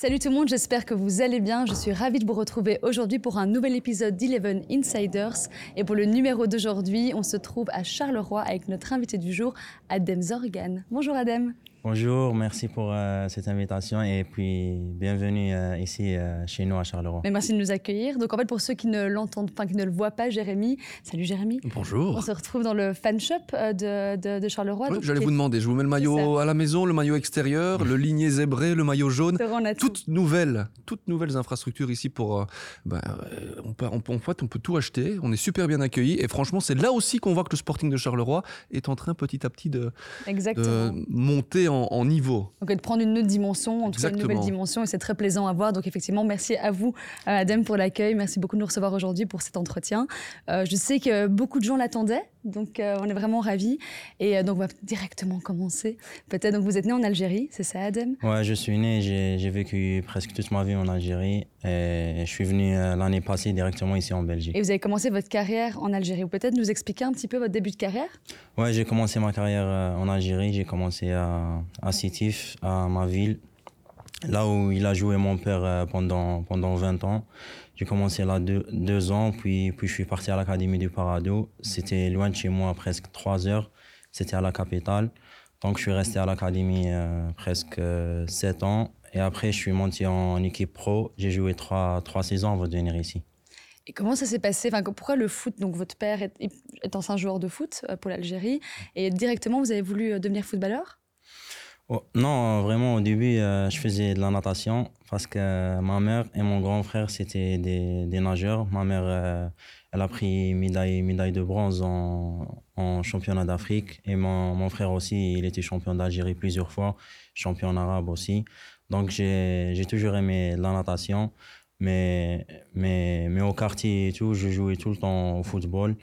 Salut tout le monde, j'espère que vous allez bien. Je suis ravie de vous retrouver aujourd'hui pour un nouvel épisode d'Eleven Insiders. Et pour le numéro d'aujourd'hui, on se trouve à Charleroi avec notre invité du jour, Adem Zorgan. Bonjour Adem. Bonjour, merci pour euh, cette invitation et puis bienvenue euh, ici euh, chez nous à Charleroi. Mais merci de nous accueillir. Donc en fait pour ceux qui ne l'entendent pas, qui ne le voient pas, Jérémy, salut Jérémy. Bonjour. On se retrouve dans le fan shop de, de, de Charleroi. Oui, J'allais vous demander, je vous mets le maillot à la maison, le maillot extérieur, le ligné zébré, le maillot jaune. Toutes nouvelles, toutes nouvelles infrastructures ici pour. Ben, on peut, on, en fait, on peut tout acheter. On est super bien accueillis et franchement, c'est là aussi qu'on voit que le Sporting de Charleroi est en train petit à petit de, de monter en, niveau. Donc de prendre une autre dimension, en tout cas une nouvelle dimension, et c'est très plaisant à voir. Donc effectivement, merci à vous, Adem, pour l'accueil. Merci beaucoup de nous recevoir aujourd'hui pour cet entretien. Euh, je sais que beaucoup de gens l'attendaient, donc euh, on est vraiment ravis. Et euh, donc on va directement commencer. Peut-être, donc vous êtes né en Algérie, c'est ça, Adem Ouais, je suis né, j'ai vécu presque toute ma vie en Algérie. Et je suis venu l'année passée directement ici en Belgique. Et vous avez commencé votre carrière en Algérie. Vous peut-être nous expliquer un petit peu votre début de carrière? Ouais, j'ai commencé ma carrière en Algérie. J'ai commencé à, à Sétif, à ma ville, là où il a joué mon père euh, pendant, pendant 20 ans. J'ai commencé là deux, ans, puis, puis je suis parti à l'Académie du Parado. C'était loin de chez moi, presque trois heures. C'était à la capitale. Donc je suis resté à l'Académie euh, presque euh, sept ans. Et après, je suis monté en équipe pro. J'ai joué trois, trois saisons avant de venir ici. Et comment ça s'est passé? Enfin, Pourquoi le foot? Donc votre père est, est ancien joueur de foot pour l'Algérie. Et directement, vous avez voulu devenir footballeur? Oh, non, vraiment, au début, euh, je faisais de la natation parce que ma mère et mon grand frère, c'était des, nageurs. Ma mère, euh, elle a pris médaille, médaille de bronze en, en championnat d'Afrique. Et mon, mon, frère aussi, il était champion d'Algérie plusieurs fois, champion arabe aussi. Donc, j'ai toujours aimé la natation. Mais, mais, mais au quartier et tout, je jouais tout le temps au football.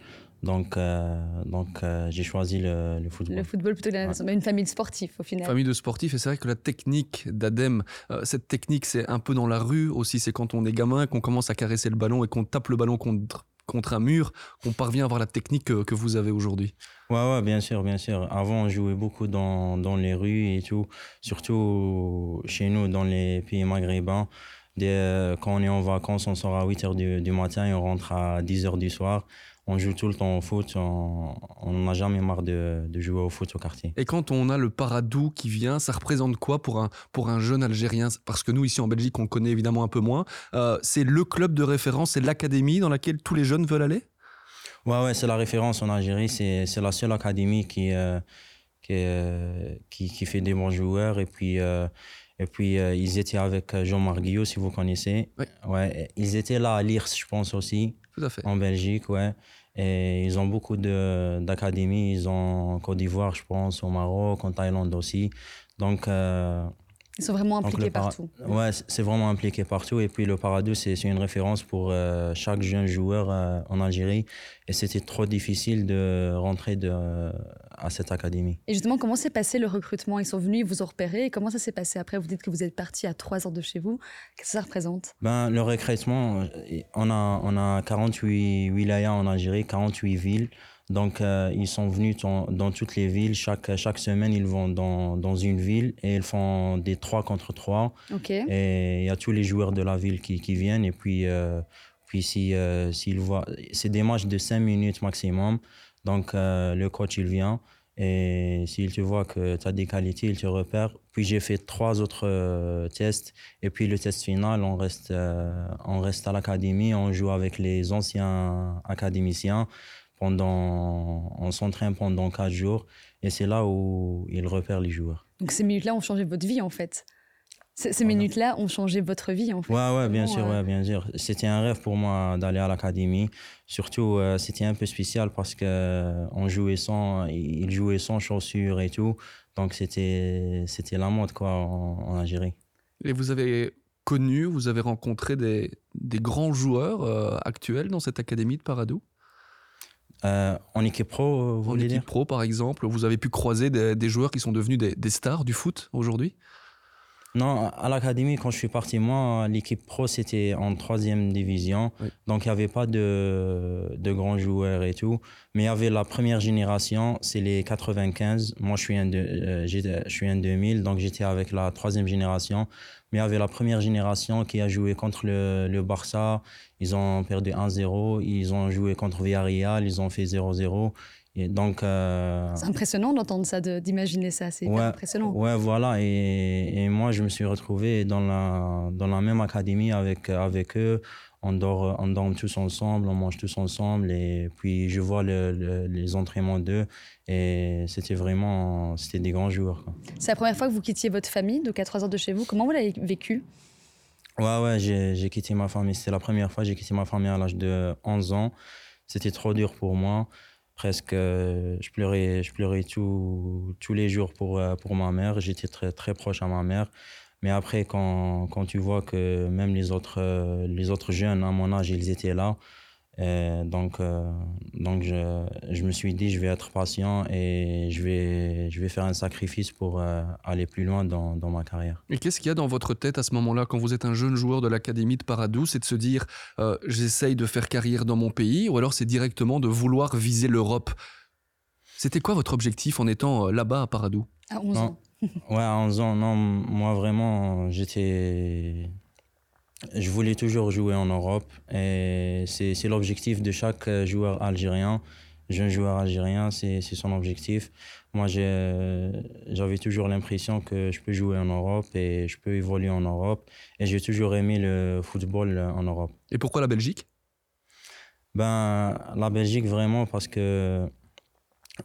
Donc, euh, donc euh, j'ai choisi le, le, football. Le football plutôt que la ouais. Une famille de sportifs au final. Famille de sportifs, et c'est vrai que la technique d'Adem, euh, cette technique, c'est un peu dans la rue aussi. C'est quand on est gamin, qu'on commence à caresser le ballon et qu'on tape le ballon contre, contre un mur, qu'on parvient à avoir la technique que, que vous avez aujourd'hui. Ouais, ouais, bien sûr, bien sûr. Avant, on jouait beaucoup dans, dans les rues et tout, surtout chez nous, dans les pays maghrébins. Dès, quand on est en vacances, on sort à 8 h du, du matin et on rentre à 10 h du soir on joue tout le temps au foot, on n'a jamais marre de, de, jouer au foot au quartier. Et quand on a le Paradou qui vient, ça représente quoi pour un, pour un jeune Algérien? Parce que nous, ici en Belgique, on connaît évidemment un peu moins. Euh, c'est le club de référence, c'est l'académie dans laquelle tous les jeunes veulent aller? Ouais, ouais, c'est la référence en Algérie. C'est la seule académie qui, euh, qui, euh, qui, qui, fait des bons joueurs. Et puis, et puis euh, ils étaient avec Jean-Marc Guillot, si vous connaissez. Oui. Ouais, ils étaient là à Lirs, je pense aussi. Tout à fait. En Belgique, ouais. Et ils ont beaucoup d'académies. Ils ont en Côte d'Ivoire, je pense, au Maroc, en Thaïlande aussi. Donc. Euh, ils sont vraiment impliqués partout. Ouais, c'est vraiment impliqué partout. Et puis le Paradou, c'est une référence pour euh, chaque jeune joueur euh, en Algérie. Et c'était trop difficile de rentrer de, euh, à cette académie. Et justement, comment s'est passé le recrutement? Ils sont venus, ils vous ont repéré. Et comment ça s'est passé après? Vous dites que vous êtes parti à trois heures de chez vous. Qu'est-ce que ça représente? Ben, Le recrutement, on a, on a 48 wilayas en Algérie, 48 villes. Donc, euh, ils sont venus dans, dans, toutes les villes. Chaque, chaque semaine, ils vont dans, dans une ville et ils font des 3 contre 3. Okay. Et il y a tous les joueurs de la ville qui, qui viennent. Et puis, euh, puis si, euh, s'ils voient, c'est des matchs de 5 minutes maximum. Donc, le coach, il vient. Et s'il te voit que tu as des qualités, il te repère. Puis j'ai fait trois autres euh, tests. Et puis le test final, on reste, euh, on reste à l'académie, on joue avec les anciens académiciens pendant, on s'entraîne pendant quatre jours et c'est là où il repère les joueurs. Donc ces minutes-là ont changé votre vie en fait. Ces, ces minutes-là ont changé votre vie en fait. Ouais, ouais, bien sûr, ouais, bien sûr. C'était un rêve pour moi d'aller à l'académie. Surtout, euh, c'était un peu spécial parce que on jouait sans, il jouait sans chaussures et tout. Donc c'était, c'était la mode quoi en, en Algérie. Et vous avez connu, vous avez rencontré des, des grands joueurs euh, actuels dans cette académie de Paradou? Euh, en équipe pro, vous En équipe dire? pro, par exemple, vous avez pu croiser des, des, joueurs qui sont devenus des, des stars du foot aujourd'hui? Non, à l'académie, quand je suis parti, moi, l'équipe pro, c'était en troisième division. Donc, il n'y avait pas de, de, grands joueurs et tout. Mais il y avait la première génération, c'est les 95. Moi, je suis un, de, euh, je suis un 2000, donc j'étais avec la troisième génération. Mais il y avait la première génération qui a joué contre le, le Barça. Ils ont perdu 1-0. Ils ont joué contre Villarreal. Ils ont fait 0-0 donc, euh, c'est impressionnant d'entendre ça, d'imaginer ça. C'est impressionnant. Ouais, voilà. Et, et, moi, je me suis retrouvé dans la, dans la même académie avec, avec eux. On dort, on dort tous ensemble, on mange tous ensemble. Et puis, je vois les entraînements d'eux. Et c'était vraiment c'était des grands joueurs. C'est la première fois que vous quittiez votre famille, donc à 3 heures de chez vous. Comment vous l'avez vécu? Ouais, ouais, j'ai quitté ma famille. C'était la première fois que j'ai quitté ma famille à l'âge de 11 ans. C'était trop dur pour moi presque euh, je pleurais je pleurais tous les jours pour euh, pour ma mère. J'étais très très proche à ma mère. Mais après quand, quand tu vois que même les autres euh, les autres jeunes à mon âge ils étaient là euh, donc, euh, donc je, je, me suis dit, je vais être patient et je vais, je vais faire un sacrifice pour euh, aller plus loin dans, dans ma carrière. Et qu'est-ce qu'il y a dans votre tête à ce moment-là, quand vous êtes un jeune joueur de l'Académie de Paradou C'est de se dire, j'essaye de faire carrière dans mon pays, ou alors c'est directement de vouloir viser l'Europe? C'était quoi votre objectif en étant là-bas à Paradou? À 11 ans. ouais, à 11 ans, non, moi vraiment, j'étais je voulais toujours jouer en Europe et c'est l'objectif de chaque joueur algérien. Jeune joueur algérien, c'est son objectif. Moi, j'avais toujours l'impression que je peux jouer en Europe et je peux évoluer en Europe. Et j'ai toujours aimé le football en Europe. Et pourquoi la Belgique? Ben, La Belgique, vraiment, parce que,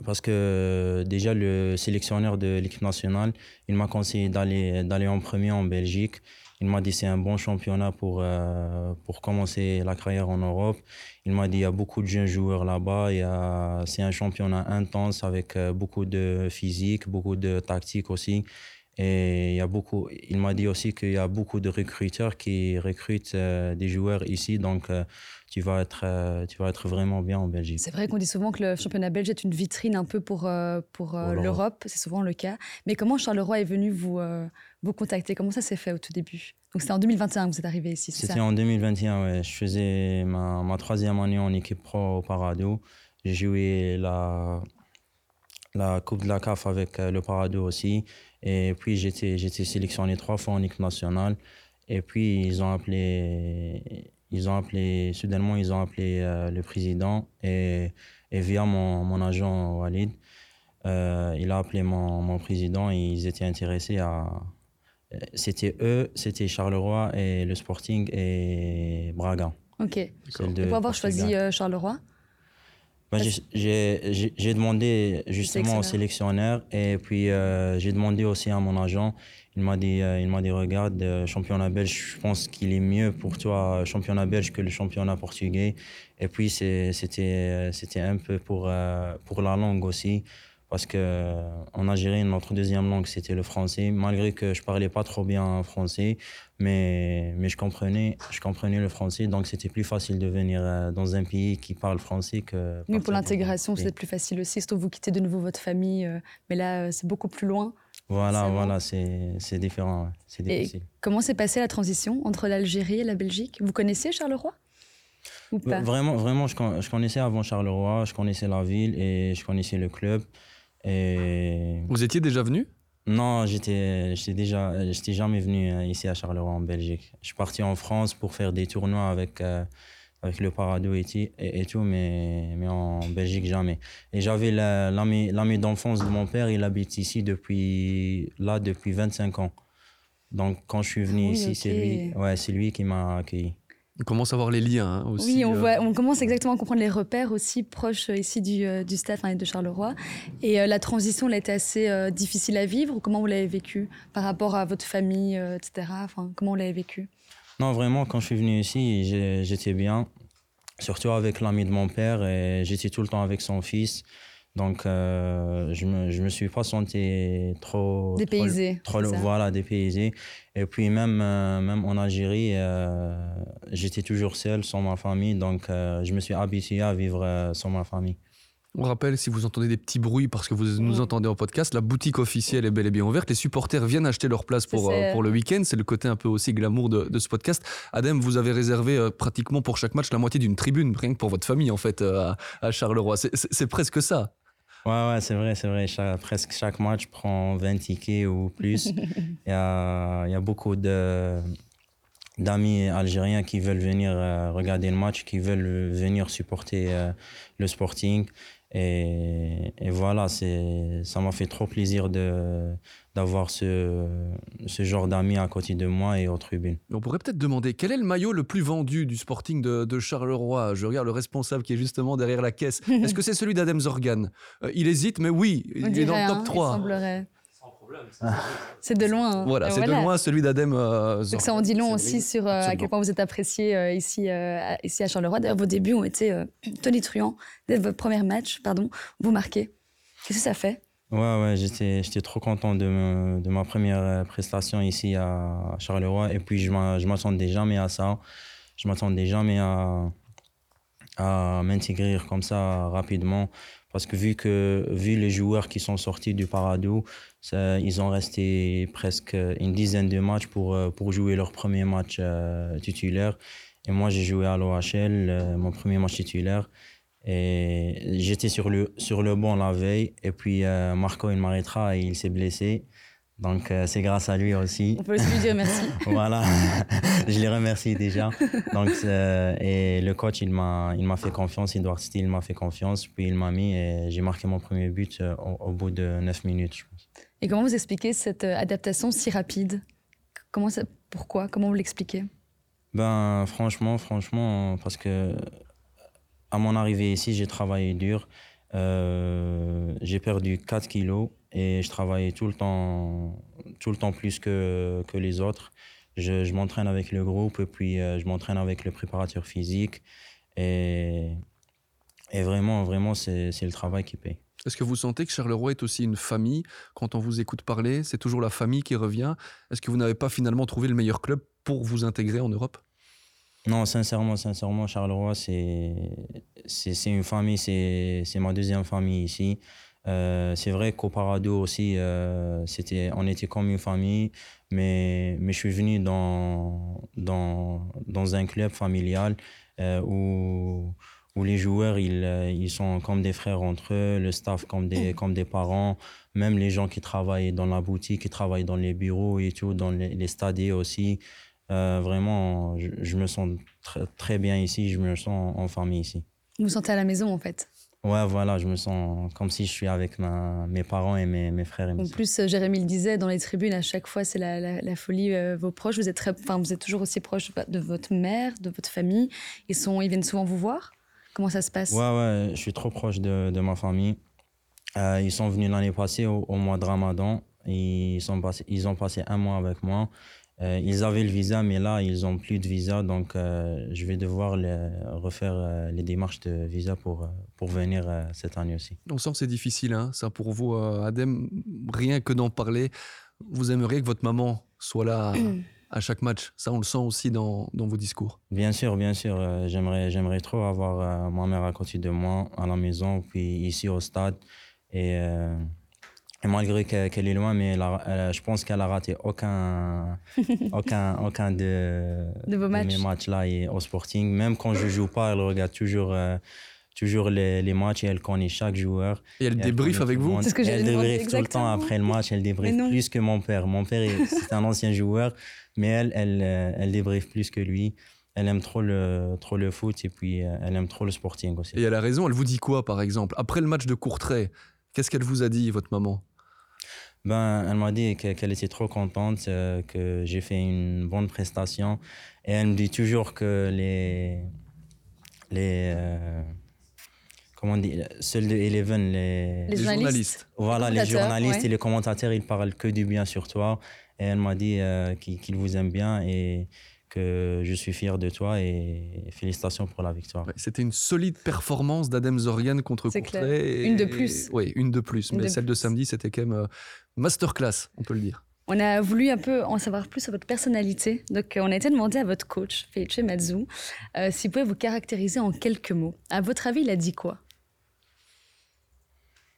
parce que déjà, le sélectionneur de l'équipe nationale, il m'a conseillé d'aller en premier en Belgique. Il m'a dit c'est un bon championnat pour, euh, pour commencer la carrière en Europe. Il m'a dit il y a beaucoup de jeunes joueurs là-bas. C'est un championnat intense avec euh, beaucoup de physique, beaucoup de tactique aussi. Et il, y a beaucoup, il m'a dit aussi qu'il y a beaucoup de recruteurs qui recrutent euh, des joueurs ici. Donc, tu, vas être, tu vas être vraiment bien en Belgique. C'est vrai qu'on dit souvent que le championnat belge est une vitrine un peu pour, pour, l'Europe. C'est souvent le cas. Mais comment Charleroi est venu vous, vous contacter? Comment ça s'est fait au tout début? Donc c'était en 2021 que vous êtes arrivé ici, C'était en 2021, ouais. Je faisais ma, ma, troisième année en équipe pro au Parado. J'ai joué la, la Coupe de la CAF avec euh, le Parado aussi. Et puis j'étais, j'étais sélectionné trois fois en équipe nationale. Et puis ils ont appelé, ils ont appelé, soudainement ils ont appelé euh, le président et, et via mon, mon agent Walid, euh, il a appelé mon, mon président et ils étaient intéressés à, c'était eux, c'était Charleroi et le Sporting et Braga. Ok. Et pour avoir choisi euh, Charleroi? Bah, J'ai demandé justement au sélectionneur et puis euh, j'ai demandé aussi à mon agent. Il m'a dit, euh, il m'a dit, regarde, championnat belge, je pense qu'il est mieux pour toi, championnat belge, que le championnat portugais. Et puis c'était, c'était un peu pour, pour la langue aussi. Parce qu'en euh, Algérie, notre deuxième langue, c'était le français, malgré que je parlais pas trop bien français, mais, mais je, comprenais, je comprenais le français, donc c'était plus facile de venir euh, dans un pays qui parle français que... Mais pour l'intégration, c'est plus facile aussi, surtout vous quittez de nouveau votre famille, euh, mais là, c'est beaucoup plus loin. Voilà, voilà, c'est différent, c'est difficile. Et comment s'est passée la transition entre l'Algérie et la Belgique? Vous connaissiez Charleroi? Ou pas? Vraiment, vraiment je, je connaissais avant Charleroi, je connaissais la ville et je connaissais le club. Et... Vous étiez déjà venu? Non, j'étais déjà, j'étais jamais venu euh, ici à Charleroi en Belgique. Je suis parti en France pour faire des tournois avec euh, avec le Parado et, et, tout, mais, mais en Belgique jamais. Et j'avais l'ami d'enfance de mon père, il habite ici depuis là depuis 25 ans. Donc quand je suis venu ah ici, c'est lui, ouais, c'est lui qui m'a accueilli. On commence à voir les liens hein, aussi. Oui, on, euh. voit, on, commence exactement à comprendre les repères aussi proches euh, ici du, euh, du stade de Charleroi. Et la transition, elle a été assez difficile à vivre. Comment vous l'avez vécu par rapport à votre famille, etc. Enfin, comment vous l'avez vécu? Non, vraiment, quand je suis venu ici, j'étais bien. Surtout avec l'ami de mon père. Et j'étais tout le temps avec son fils. Donc, euh, je ne me, je me suis pas senti trop. Dépaysé. Trop, voilà, dépaysé. Et puis, même, euh, même en Algérie, euh, j'étais toujours seul sans ma famille. Donc, je me suis habitué à vivre sans ma famille. On rappelle, si vous entendez des petits bruits parce que vous nous entendez en podcast, la boutique officielle est bel et bien ouverte. Les supporters viennent acheter leur place pour, euh, pour le week-end. C'est le côté un peu aussi glamour de, de, ce podcast. Adem, vous avez réservé euh, pratiquement pour chaque match la moitié d'une tribune, rien que pour votre famille, en fait, euh, à, Charleroi. C'est presque ça. Ouais, ouais, c'est vrai, c'est vrai. presque chaque match prend 20 tickets ou plus. il, y a, il y a beaucoup de d'amis algériens qui veulent venir regarder le match, qui veulent venir supporter le Sporting. Et, voilà, ça m'a fait trop plaisir d'avoir ce, ce genre d'amis à côté de moi et aux tribunes. On pourrait peut-être demander quel est le maillot le plus vendu du Sporting de, Charleroi? Je regarde le responsable qui est justement derrière la caisse. Est-ce que c'est celui d'Adem Zorgan? Euh, Il hésite, mais oui, il est dans le top 3. C'est de loin. Hein. Voilà, c'est de loin celui d'Adem. Euh, ça en dit long aussi sur euh, à quel point vous êtes apprécié euh, ici, ici à Charleroi. D'ailleurs, vos débuts ont été tonitruants. Dès votre premier match, pardon, vous marquez. Qu'est-ce que ça fait? Ouais, ouais, j'étais, j'étais trop content de, de ma première prestation ici à Charleroi. Et puis, je ne m'attendais jamais à ça. Je m'attendais jamais à, à m'intégrer comme ça rapidement. Parce que vu, que vu les joueurs qui sont sortis du Ils ont resté presque une dizaine de matchs pour, euh, pour jouer leur premier match euh, titulaire. Et moi, j'ai joué à l'OHL, euh, mon premier match titulaire. Et j'étais sur le, sur le banc la veille. Et puis, Marco il m'arrêtera et il s'est blessé. Donc, c'est grâce à lui aussi. On peut aussi lui dire merci. voilà, je les remercie déjà. Donc, et le coach, il m'a, il m'a fait confiance. Edouard Steele m'a fait confiance. Puis, il m'a mis et j'ai marqué mon premier but euh, au, bout de 9 minutes, je pense. Et comment vous expliquez cette adaptation si rapide? Comment Pourquoi? Comment vous l'expliquez? Ben, franchement, franchement, parce que à mon arrivée ici, j'ai travaillé dur. j'ai perdu 4 kilos et je travaille tout le temps, tout le temps plus que, que les autres. Je, je m'entraîne avec le groupe et puis euh, je m'entraîne avec le préparateur physique. Et, et vraiment, vraiment, c'est le travail qui paye. Est-ce que vous sentez que Charleroi est aussi une famille Quand on vous écoute parler, c'est toujours la famille qui revient. Est-ce que vous n'avez pas finalement trouvé le meilleur club pour vous intégrer en Europe? Non, sincèrement, sincèrement, Charleroi, c'est une famille, c'est ma deuxième famille ici. Euh, c'est vrai qu'au Parado aussi, euh, c'était, on était comme une famille, mais, mais je suis venu dans, dans, dans un club familial euh, où, où les joueurs, ils, ils sont comme des frères entre eux, le staff comme des, comme des parents, même les gens qui travaillent dans la boutique, qui travaillent dans les bureaux et tout, dans les, les stades aussi. vraiment, je, je, me sens très, très bien ici, je me sens en famille ici. Vous vous sentez à la maison en fait Ouais, voilà, je me sens comme si je suis avec ma, mes parents et mes, mes frères et mes En plus, euh, Jérémy le disait, dans les tribunes, à chaque fois, c'est la, la, folie. Euh, vos proches, vous êtes, très, vous êtes toujours aussi proche de votre mère, de votre famille. Ils, sont, ils viennent souvent vous voir Comment ça se passe? Ouais, ouais, je suis trop proche de, de ma famille. Euh, ils sont venus l'année passée au, au, mois de Ramadan. Ils, sont passés, ils ont passé un mois avec moi. Euh, ils avaient le visa, mais là, ils n'ont plus de visa. Donc, euh, je vais devoir refaire euh, les démarches de visa pour, pour venir cette année aussi. On sent que c'est difficile, hein, ça pour vous, Adem. Rien que d'en parler, vous aimeriez que votre maman soit là à chaque match. Ça, on le sent aussi dans, dans vos discours. Bien sûr, bien sûr. j'aimerais, j'aimerais trop avoir ma mère à côté de moi, à la maison, puis ici au stade. Et et malgré qu'elle est loin, mais je pense qu'elle a raté aucun, aucun, aucun de, de, vos matchs. mes matchs-là au Sporting. Même quand je joue pas, elle regarde toujours, euh, toujours les, les, matchs et elle connaît chaque joueur. Et elle débriefe avec vous C'est ce que Elle débriefe tout le temps après le match. Elle débriefe plus que mon père. Mon père, c'est un ancien joueur, mais elle, elle, euh, elle débriefe plus que lui. Elle aime trop le, trop le foot et puis euh, elle aime trop le Sporting aussi. Et elle a raison. Elle vous dit quoi, par exemple? Après le match de Courtrai, qu'est-ce qu'elle vous a dit, votre maman? Ben, elle m'a dit qu'elle était trop contente, euh, que j'ai fait une bonne prestation. Et elle me dit toujours que les. les euh, comment on dit Ceux de Eleven, les, les, journalistes. Voilà, les journalistes et les commentateurs, ils parlent que du bien sur toi. Et elle m'a dit euh, qu'ils vous aiment bien. Et que je suis fier de toi et félicitations pour la victoire. C'était une solide performance d'Adem Zorian contre Courtrai. Une de plus. oui, une de plus. mais celle de samedi, c'était quand même euh, masterclass, on peut le dire. On a voulu un peu en savoir plus sur votre personnalité. Donc, euh, on a été demandé à votre coach, Felice Mazou, euh, s'il pouvait vous caractériser en quelques mots. À votre avis, il a dit quoi?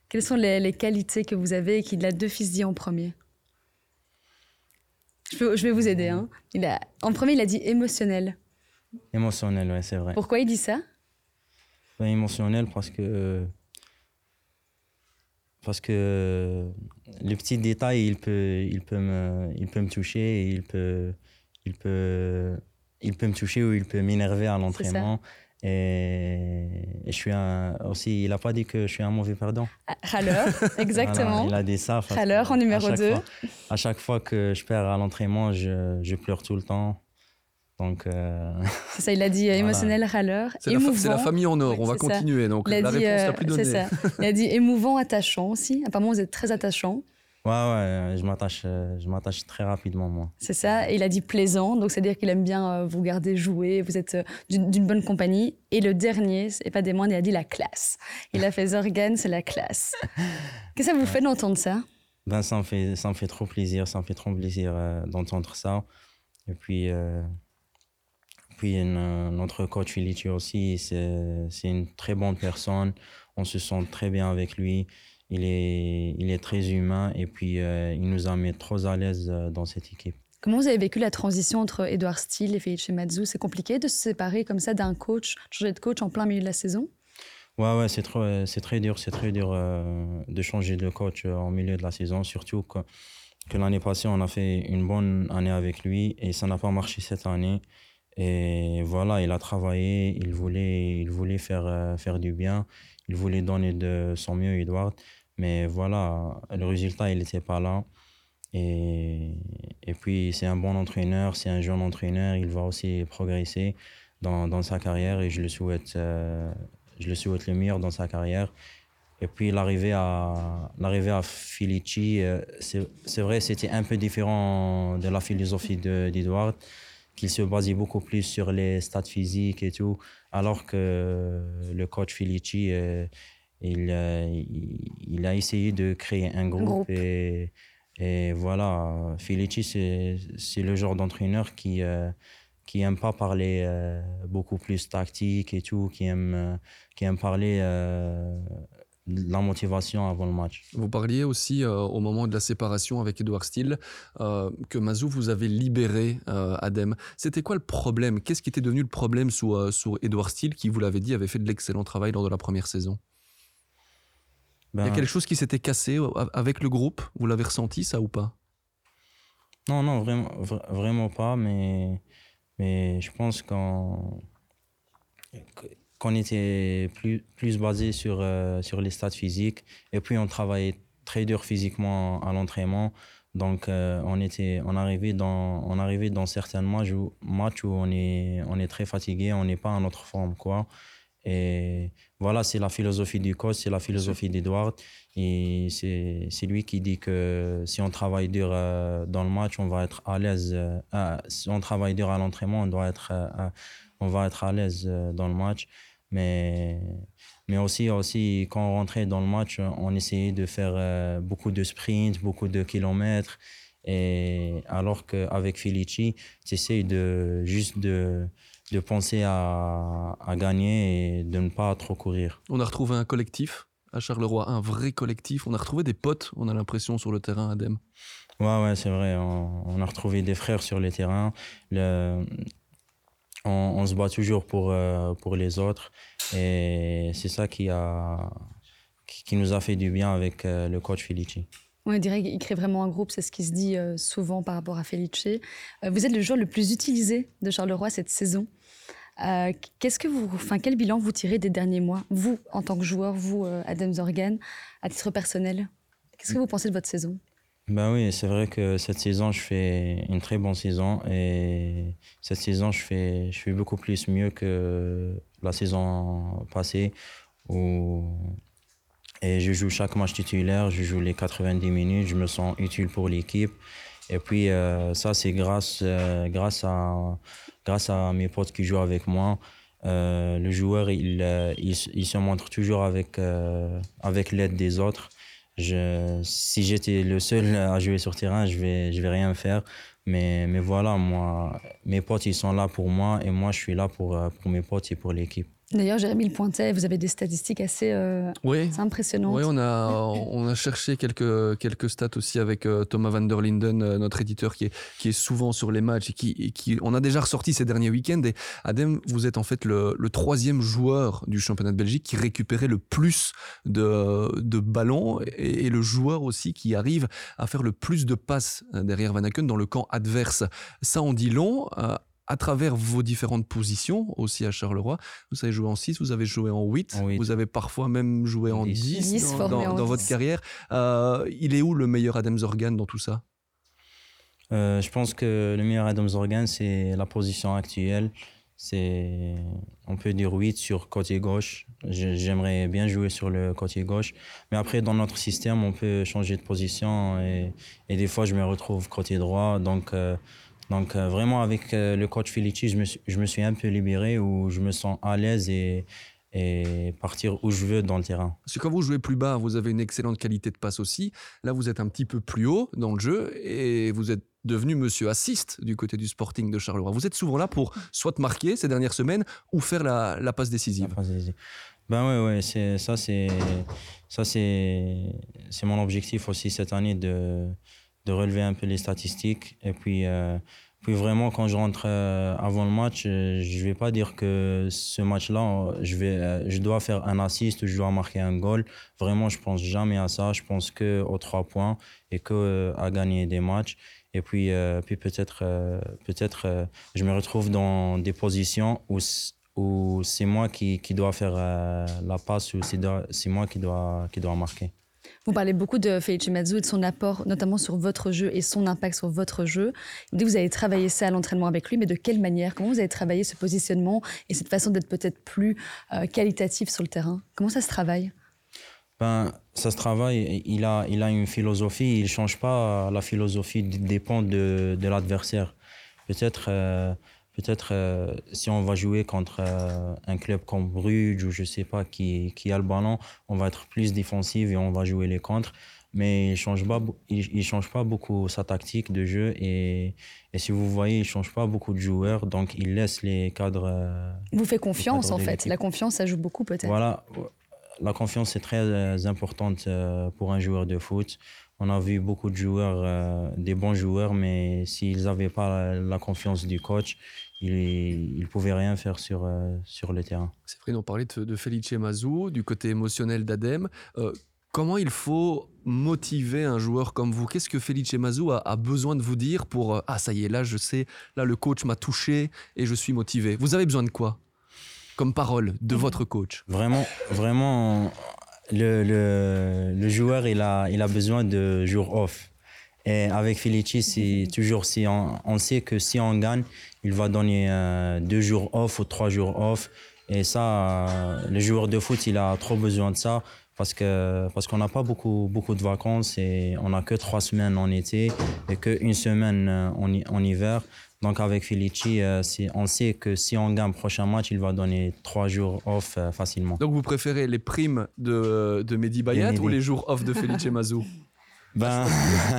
Quelles sont les, qualités que vous avez et qu'il a deux fils dit en premier? Je, vais vous aider. Hein. Il a, en premier, il a dit émotionnel. Émotionnel, oui, c'est vrai. Pourquoi il dit ça? Ben, Émotionnel parce que parce que les petits détails, il peut, il peut, me, il peut me toucher, et il peut, il peut, il peut me toucher ou il peut m'énerver à l'entraînement. Et, je suis un, aussi, il n'a pas dit que je suis un mauvais perdant. Ah, râleur, exactement. il a dit ça. Râleur en numéro 2. À chaque fois que je perds à l'entraînement, je, je, pleure tout le temps. Donc, euh, C'est ça, il a dit euh, émotionnel, râleur, émouvant. C'est la, famille en or, on va continuer. Donc, la réponse n'a plus donné. Ça. Il a dit émouvant, attachant aussi. Apparemment, vous êtes très attachant. Ouais, ouais, je m'attache, euh, je m'attache très rapidement, moi. C'est ça. Il a dit plaisant, donc c'est-à-dire qu'il aime bien euh, vous regarder jouer, vous êtes euh, d'une bonne compagnie. Et le dernier, et pas des moindres, il a dit la classe. Il a fait Zorgan, c'est la classe. Qu'est-ce que ça vous fait d'entendre ça? Ben, ça, me fait, ça me fait trop plaisir, ça me fait trop plaisir d'entendre ça. Et puis, puis notre coach Felici aussi, c'est une très bonne personne. On se sent très bien avec lui il est, il est très humain et puis euh, il nous a mis trop à l'aise euh, dans cette équipe. Comment vous avez vécu la transition entre Edouard Steele et Felice Mazzu C'est compliqué de se séparer comme ça d'un coach, changer de coach en plein milieu de la saison? Ouais, ouais, c'est très, c'est très dur, c'est très dur euh, de changer de coach en milieu de la saison, surtout que, que l'année passée, on a fait une bonne année avec lui et ça n'a pas marché cette année. Et voilà, il a travaillé, il voulait, il voulait faire, faire du bien, il voulait donner de son mieux, Edouard. Mais voilà, le résultat, il n'était pas là. Et, et puis, c'est un bon entraîneur, c'est un jeune entraîneur. Il va aussi progresser dans, dans sa carrière et je le souhaite, euh, je le souhaite le meilleur dans sa carrière. Et puis, l'arrivée à, l'arrivée à Filici, euh, c'est vrai, c'était un peu différent de la philosophie d'Edouard, qu'il se basait beaucoup plus sur les stats physiques et tout, alors que le coach Filici, euh, il, il, a essayé de créer un groupe, Et, et, voilà, Felici, c'est le genre d'entraîneur qui euh, qui aime pas parler euh, beaucoup plus tactique et tout, qui aime, qui aime parler euh, de la motivation avant le match. Vous parliez aussi au moment de la séparation avec Edouard Steele que Mazou vous avez libéré Adem. C'était quoi le problème? Qu'est-ce qui était devenu le problème sous, sous Edouard Steele qui, vous l'avez dit, avait fait de l'excellent travail lors de la première saison? Il y a ben, quelque chose qui s'était cassé avec le groupe? Vous l'avez ressenti, ça ou pas? Non, non, vraiment, vraiment pas, mais, mais je pense qu'on qu'on était plus, plus basé sur, euh, sur les stats physiques et puis on travaillait très dur physiquement à l'entraînement. Donc euh, on, était, on, arrivait dans, on arrivait dans certains matchs où, matchs où on, est, on est très fatigué, on n'est pas en notre forme. Quoi. Et voilà, c'est la philosophie du coach, c'est la philosophie d'Edouard. Et c'est lui qui dit que si on travaille dur euh, dans le match, on va être à l'aise. Euh, euh, si on travaille dur à l'entraînement, on, être, on va être à l'aise dans le match. Mais, mais aussi, aussi, quand on rentrait dans le match, on essayait de faire beaucoup de sprints, beaucoup de kilomètres. Et alors qu'avec Felici, tu essaies de, juste de de penser à, à, gagner et de ne pas trop courir. On a retrouvé un collectif à Charleroi, un vrai collectif. On a retrouvé des potes, on a l'impression, sur le terrain à Dem. Ouais, ouais, c'est vrai. On, a retrouvé des frères sur. Le, on, se bat toujours pour, euh, pour les autres. Et c'est ça qui, a, qui, nous a fait du bien avec euh, le coach Felici. On dirait qu'il crée vraiment un groupe, c'est ce qui se dit euh, souvent par rapport à Felice. Euh, vous êtes le joueur le plus utilisé de Charleroi cette saison. Euh, quel bilan vous tirez des derniers mois, vous en tant que joueur, vous Adam Zorgan, à titre personnel? Qu'est-ce que vous pensez de votre saison? Ben oui, c'est vrai que cette saison, je fais une très bonne saison et cette saison, je fais, je fais beaucoup plus mieux que la saison passée où et je joue chaque match titulaire, je joue les 90 minutes, je me sens utile pour l'équipe. Et puis euh, ça, c'est grâce, euh, grâce, à, grâce à mes potes qui jouent avec moi. Euh, le joueur, il, il, se montre toujours avec, avec l'aide des autres. Je, si j'étais le seul à jouer sur terrain, je vais, je vais rien faire. Mais, mais voilà, moi, mes potes, ils sont là pour moi et moi, je suis là pour, pour mes potes et pour l'équipe. D'ailleurs, Jérémy Le Pointet, vous avez des statistiques assez, euh, impressionnantes. Oui, on a, on a cherché quelques, quelques stats aussi avec euh, Thomas van der Linden, euh, notre éditeur qui est, qui est souvent sur les matchs et qui, qui on a déjà ressorti ces derniers week-ends. Et Adem, vous êtes en fait le, troisième joueur du championnat de Belgique qui récupérait le plus de, de ballons et, le joueur aussi qui arrive à faire le plus de passes derrière Van Aken dans le camp adverse. Ça, on dit long à travers vos différentes positions aussi à Charleroi. Vous avez joué en 6, vous avez joué en 8, vous avez parfois même joué en 10, dans, votre carrière. Euh, il est où le meilleur Adam Zorgan dans tout ça? Euh, Je pense que le meilleur Adam Zorgan, c'est la position actuelle. C'est, on peut dire 8 sur côté gauche. J'aimerais bien jouer sur le côté gauche. Mais après, dans notre système, on peut changer de position et, et des fois, je me retrouve côté droit. Donc, euh, donc euh, vraiment avec euh, le coach Felici, je me, suis, je me suis un peu libéré où je me sens à l'aise et, et partir où je veux dans le terrain. Parce que quand vous jouez plus bas, vous avez une excellente qualité de passe aussi. Là, vous êtes un petit peu plus haut dans le jeu et vous êtes devenu monsieur assist du côté du Sporting de Charleroi. Vous êtes souvent là pour soit marquer ces dernières semaines ou faire la, la passe décisive. La passe décisive. Ben ouais, ouais, c'est ça, c'est ça, c'est c'est mon objectif aussi cette année de de relever un peu les statistiques. Et puis, euh, puis vraiment, quand je rentre euh, avant le match, euh, je vais pas dire que ce match-là, je, vais, je dois faire un assist ou je dois marquer un goal. Vraiment, je pense jamais à ça. Je pense que aux trois points et que à gagner des matchs. Et puis, puis peut-être, peut-être, je me retrouve dans des positions où où c'est moi qui, qui dois faire la passe ou c'est moi qui dois, qui dois marquer. Vous parlez beaucoup de Felice Mazzu et de son apport, notamment sur votre jeu et son impact sur votre jeu. Vous avez travaillé ça à l'entraînement avec lui, mais de quelle manière? Comment vous avez travaillé ce positionnement et cette façon d'être peut-être plus euh, qualitatif sur le terrain? Comment ça se travaille? Ben, ça se travaille. Il a, il a une philosophie. Il ne change pas. La philosophie dépend de, l'adversaire. Peut-être. Euh, Peut-être euh, si on va jouer contre euh, un club comme Bruges ou je sais pas qui, qui, a le ballon, on va être plus défensif et on va jouer les contres. Mais il ne change, pas, il, change pas beaucoup sa tactique de jeu et, et si vous voyez, il ne change pas beaucoup de joueurs, donc il laisse les cadres. Euh, il vous fait confiance en fait. La confiance, ça joue beaucoup peut-être. Voilà, la confiance est très importante pour un joueur de foot on a vu beaucoup de joueurs, euh, des bons joueurs, mais s'ils n'avaient pas la, confiance du coach, ils ne pouvaient rien faire sur, euh, sur le terrain. C'est vrai, on parlait de, de Felice Mazou, du côté émotionnel d'Adem. Euh, comment il faut motiver un joueur comme vous? Qu'est-ce que Felice Mazou a, a, besoin de vous dire pour Ah, ça y est, là, je sais, là, le coach m'a touché et je suis motivé Vous avez besoin de quoi? Comme parole de votre coach? Vraiment, vraiment, le, le, le, joueur, il a, il a besoin de jours off. Et avec Felici, c'est toujours si on, on, sait que si on gagne, il va donner euh, deux jours off ou trois jours off. Et ça, euh, le joueur de foot, il a trop besoin de ça parce que parce qu'on n'a pas beaucoup beaucoup de vacances et on n'a que trois semaines en été et qu'une semaine euh, en, en hiver. Donc avec Felici, euh, on sait que si on gagne le prochain match, il va donner trois jours off euh, facilement. Donc vous préférez les primes de, de Mehdi Bayat ou les jours off de Felice Mazou? ben,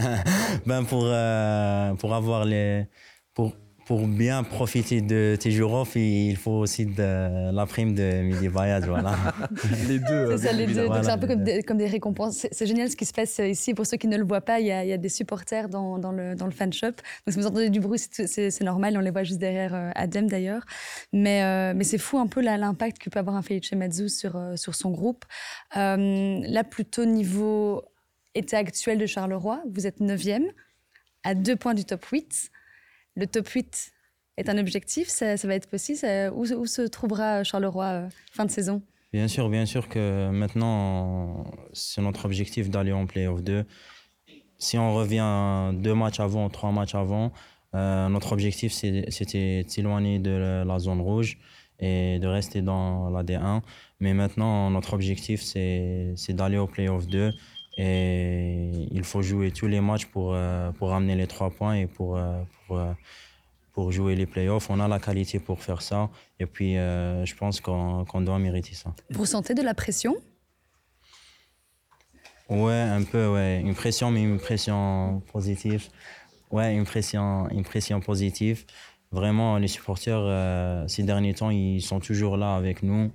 ben pour, euh, pour avoir les... Pour, pour bien profiter de tes jours off, il faut aussi de la prime de Midi Bayad, voilà. les deux. C'est ça, les deux. Donc c'est un peu comme des, comme des récompenses. C'est génial ce qui se passe ici. Pour ceux qui ne le voient pas, il y a, il y a des supporters dans, dans, le, dans le fan shop. Donc si vous entendez du bruit, c'est normal. On les voit juste derrière euh, Adem d'ailleurs. Mais, euh, mais c'est fou un peu l'impact que peut avoir un Felice Mazou sur, sur son groupe. là, plutôt niveau état actuel de Charleroi, vous êtes 9e, à deux points du top 8 le top 8 est un objectif, ça, va être possible. où, se trouvera Charleroi euh, fin de saison? Bien sûr, bien sûr que maintenant, c'est notre objectif d'aller en Playoff 2. Si on revient deux matchs avant, trois matchs avant, euh, notre objectif, c'était de s'éloigner de la zone rouge et de rester dans la D1. Mais maintenant, notre objectif, c'est d'aller au Playoff 2. Et il faut jouer tous les matchs pour, euh, pour amener les trois points et pour, euh, pour, euh, pour jouer les playoffs. On a la qualité pour faire ça. Et puis, je pense qu'on doit mériter ça. Vous sentez de la pression? Ouais, un peu, ouais. Une pression, mais une pression positive. Ouais, une pression, une pression positive. Vraiment, les supporters, ces derniers temps, ils sont toujours là avec nous.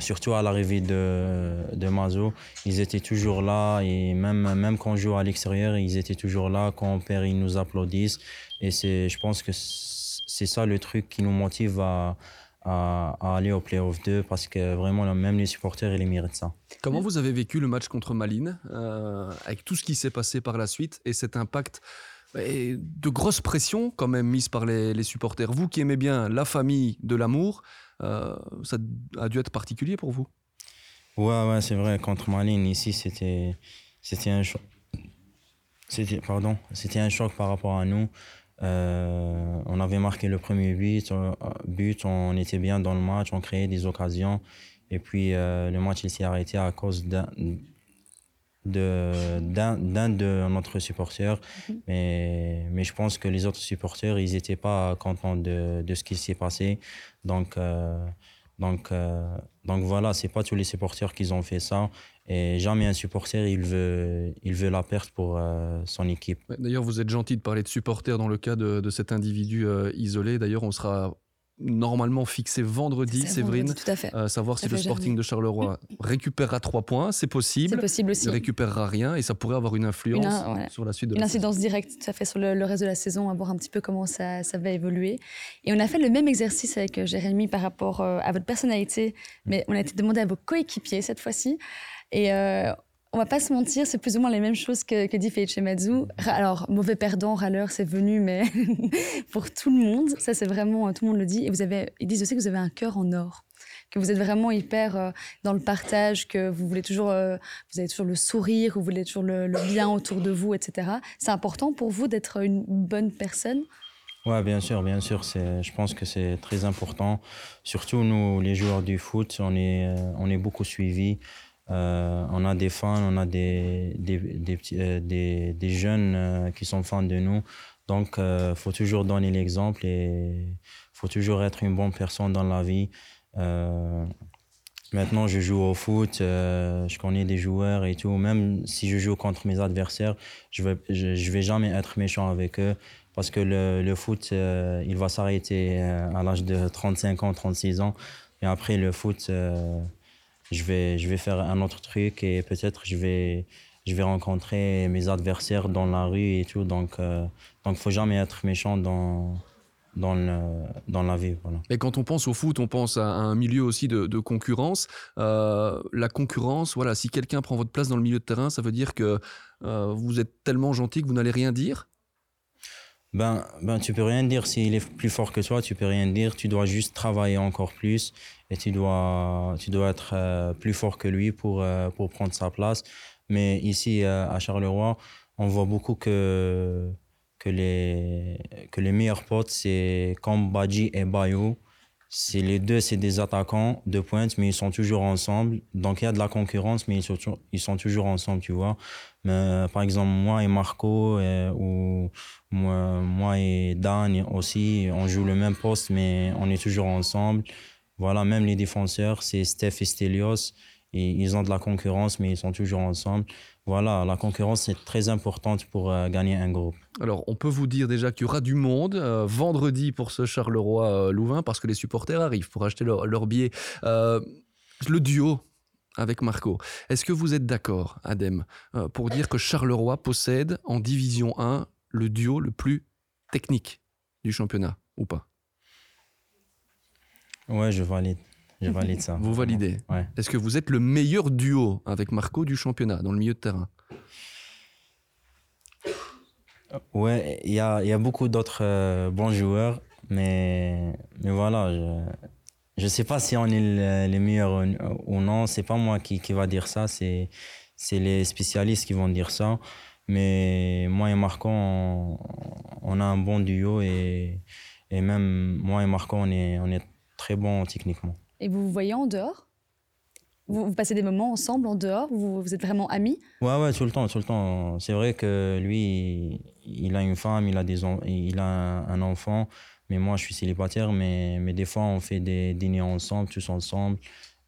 Surtout à l'arrivée de, Mazo, ils étaient toujours là et même, même quand on joue à l'extérieur, ils étaient toujours là. Quand on perd, ils nous applaudissent. Et je pense que c'est ça le truc qui nous motive à, aller au Playoff 2 parce que vraiment, même les supporters, ils méritent ça. Comment vous avez vécu le match contre Malines euh, avec tout ce qui s'est passé par la suite et cet impact et de grosses pressions quand même mises par les, supporters? Vous qui aimez bien la famille de l'amour, euh, ça a dû être particulier pour vous? Ouais, ouais c'est vrai. Contre Malines, ici, c'était, c'était un choc. C'était, pardon, c'était un choc par rapport à nous. Euh, on avait marqué le premier but, euh, but, on était bien dans le match, on créait des occasions. Et puis le match s'est arrêté à cause d'un, d'un de, notre supporter. Mhm. mais, mais je pense que les autres supporters, ils n'étaient pas contents de, de ce qui s'est passé. Donc, euh, donc, euh, donc voilà, c'est pas tous les supporters qui ont fait ça. Et jamais un supporter, il veut, il veut la perte pour euh, son équipe. D'ailleurs, vous êtes gentil de parler de supporters dans le cas de, de cet individu isolé. D'ailleurs, on sera normalement fixé vendredi, Séverine. tout à fait. Euh, savoir si le Sporting de Charleroi récupérera trois points, c'est possible. C'est possible aussi. Il ne récupérera rien et ça pourrait avoir une influence sur la suite de Une incidence directe, tout à fait, sur le, reste de la saison, à voir un petit peu comment ça, ça, va évoluer. Et on a fait le même exercice avec euh, Jérémy par rapport euh, à votre personnalité, mais on a été demandé à vos coéquipiers cette fois-ci. Et on va pas se mentir, c'est plus ou moins les mêmes choses que, dit Felice Mazou. Alors, mauvais perdant, râleur, c'est venu, mais pour tout le monde, ça c'est vraiment, tout le monde le dit. Et vous avez, ils disent aussi que vous avez un cœur en or, que vous êtes vraiment hyper euh, dans le partage, que vous voulez toujours, euh, vous avez toujours le sourire, vous voulez toujours le, bien autour de vous, etc. C'est important pour vous d'être une bonne personne? Ouais, bien sûr, bien sûr. Je pense que c'est très important. Surtout nous, les joueurs du foot, on est, euh, on est beaucoup suivis. Euh, on a des fans, on a des, des, des, euh, des, jeunes euh, qui sont fans de nous. Donc, il faut toujours donner l'exemple et il faut toujours être une bonne personne dans la vie. maintenant, je joue au foot, je connais des joueurs et tout. Même si je joue contre mes adversaires, je vais, je, vais jamais être méchant avec eux parce que le, le foot, il va s'arrêter à l'âge de 35 ans, 36 ans. Et après, le foot je vais, je vais faire un autre truc et peut-être je vais, je vais rencontrer mes adversaires dans la rue et tout. Donc, il euh, donc faut jamais être méchant dans, dans, le, dans la vie. Voilà. Et quand on pense au foot, on pense à un milieu aussi de, concurrence. Euh, la concurrence, voilà, si quelqu'un prend votre place dans le milieu de terrain, ça veut dire que euh, vous êtes tellement gentil que vous n'allez rien dire ben, ben, tu peux rien dire s'il est plus fort que toi, tu peux rien dire. Tu dois juste travailler encore plus et tu dois, tu dois être euh, plus fort que lui pour, euh, pour prendre sa place. Mais ici, euh, à Charleroi, on voit beaucoup que, que, les, que les meilleurs potes, c'est comme Badji et Bayou. C'est les deux, c'est des attaquants de pointe, mais ils sont toujours ensemble. Donc il y a de la concurrence, mais ils sont, ils sont toujours ensemble, tu vois. Mais, par exemple, moi et Marco, ou moi, moi et Dan aussi, on joue le même poste, mais on est toujours ensemble. Voilà, même les défenseurs, c'est Steph et Stelios. Ils ont de la concurrence, mais ils sont toujours ensemble. Voilà, la concurrence est très importante pour euh, gagner un groupe. Alors, on peut vous dire déjà qu'il y aura du monde euh, vendredi pour ce Charleroi-Louvain, euh, parce que les supporters arrivent pour acheter leur, leur billet. le duo avec Marco, est-ce que vous êtes d'accord, Adem, pour dire que Charleroi possède en Division 1 le duo le plus technique du championnat, ou pas? Ouais, je valide. Je valide ça. Vous validez ouais. Est-ce que vous êtes le meilleur duo avec Marco du championnat, dans le milieu de terrain? Ouais, il y a, y a, beaucoup d'autres euh, bons joueurs, mais, mais voilà, je ne sais pas si on est les meilleurs ou non. C'est pas moi qui, qui va dire ça, c'est les spécialistes qui vont dire ça. Mais moi et Marco, on, on a un bon duo et, et même moi et Marco, on est, on est très bon techniquement. Et vous vous voyez en dehors? Vous, passez des moments ensemble en dehors? Vous, vous, êtes vraiment amis? Ouais, ouais, tout le temps, tout le temps. C'est vrai que lui, il, a une femme, il a, des, il a un, enfant, mais moi, je suis célibataire. Mais, mais des fois, on fait des dîners ensemble, tous ensemble.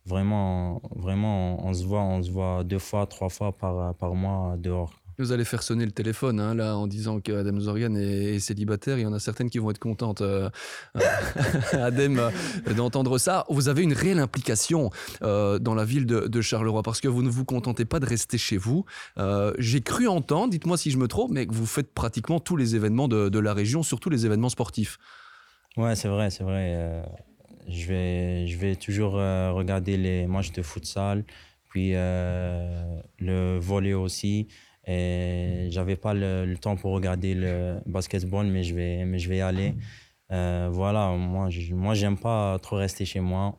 Vraiment, vraiment, on se voit, on se voit deux fois, trois fois par, par mois dehors. Vous allez faire sonner le téléphone, hein, là, en disant qu'Adam Zorgan est, célibataire. Il y en a certaines qui vont être contentes, euh, euh, d'entendre ça. Vous avez une réelle implication euh, dans la ville de, Charleroi parce que vous ne vous contentez pas de rester chez vous. J'ai cru entendre, dites-moi si je me trompe, mais que vous faites pratiquement tous les événements de, de la région, surtout les événements sportifs. Ouais, c'est vrai, c'est vrai. je, vais, je vais toujours regarder les matchs de futsal, puis le volley aussi. Et j'avais pas le, temps pour regarder le basketball, mais je vais, mais je vais y aller. Euh, voilà, moi, je, moi, j'aime pas trop rester chez moi.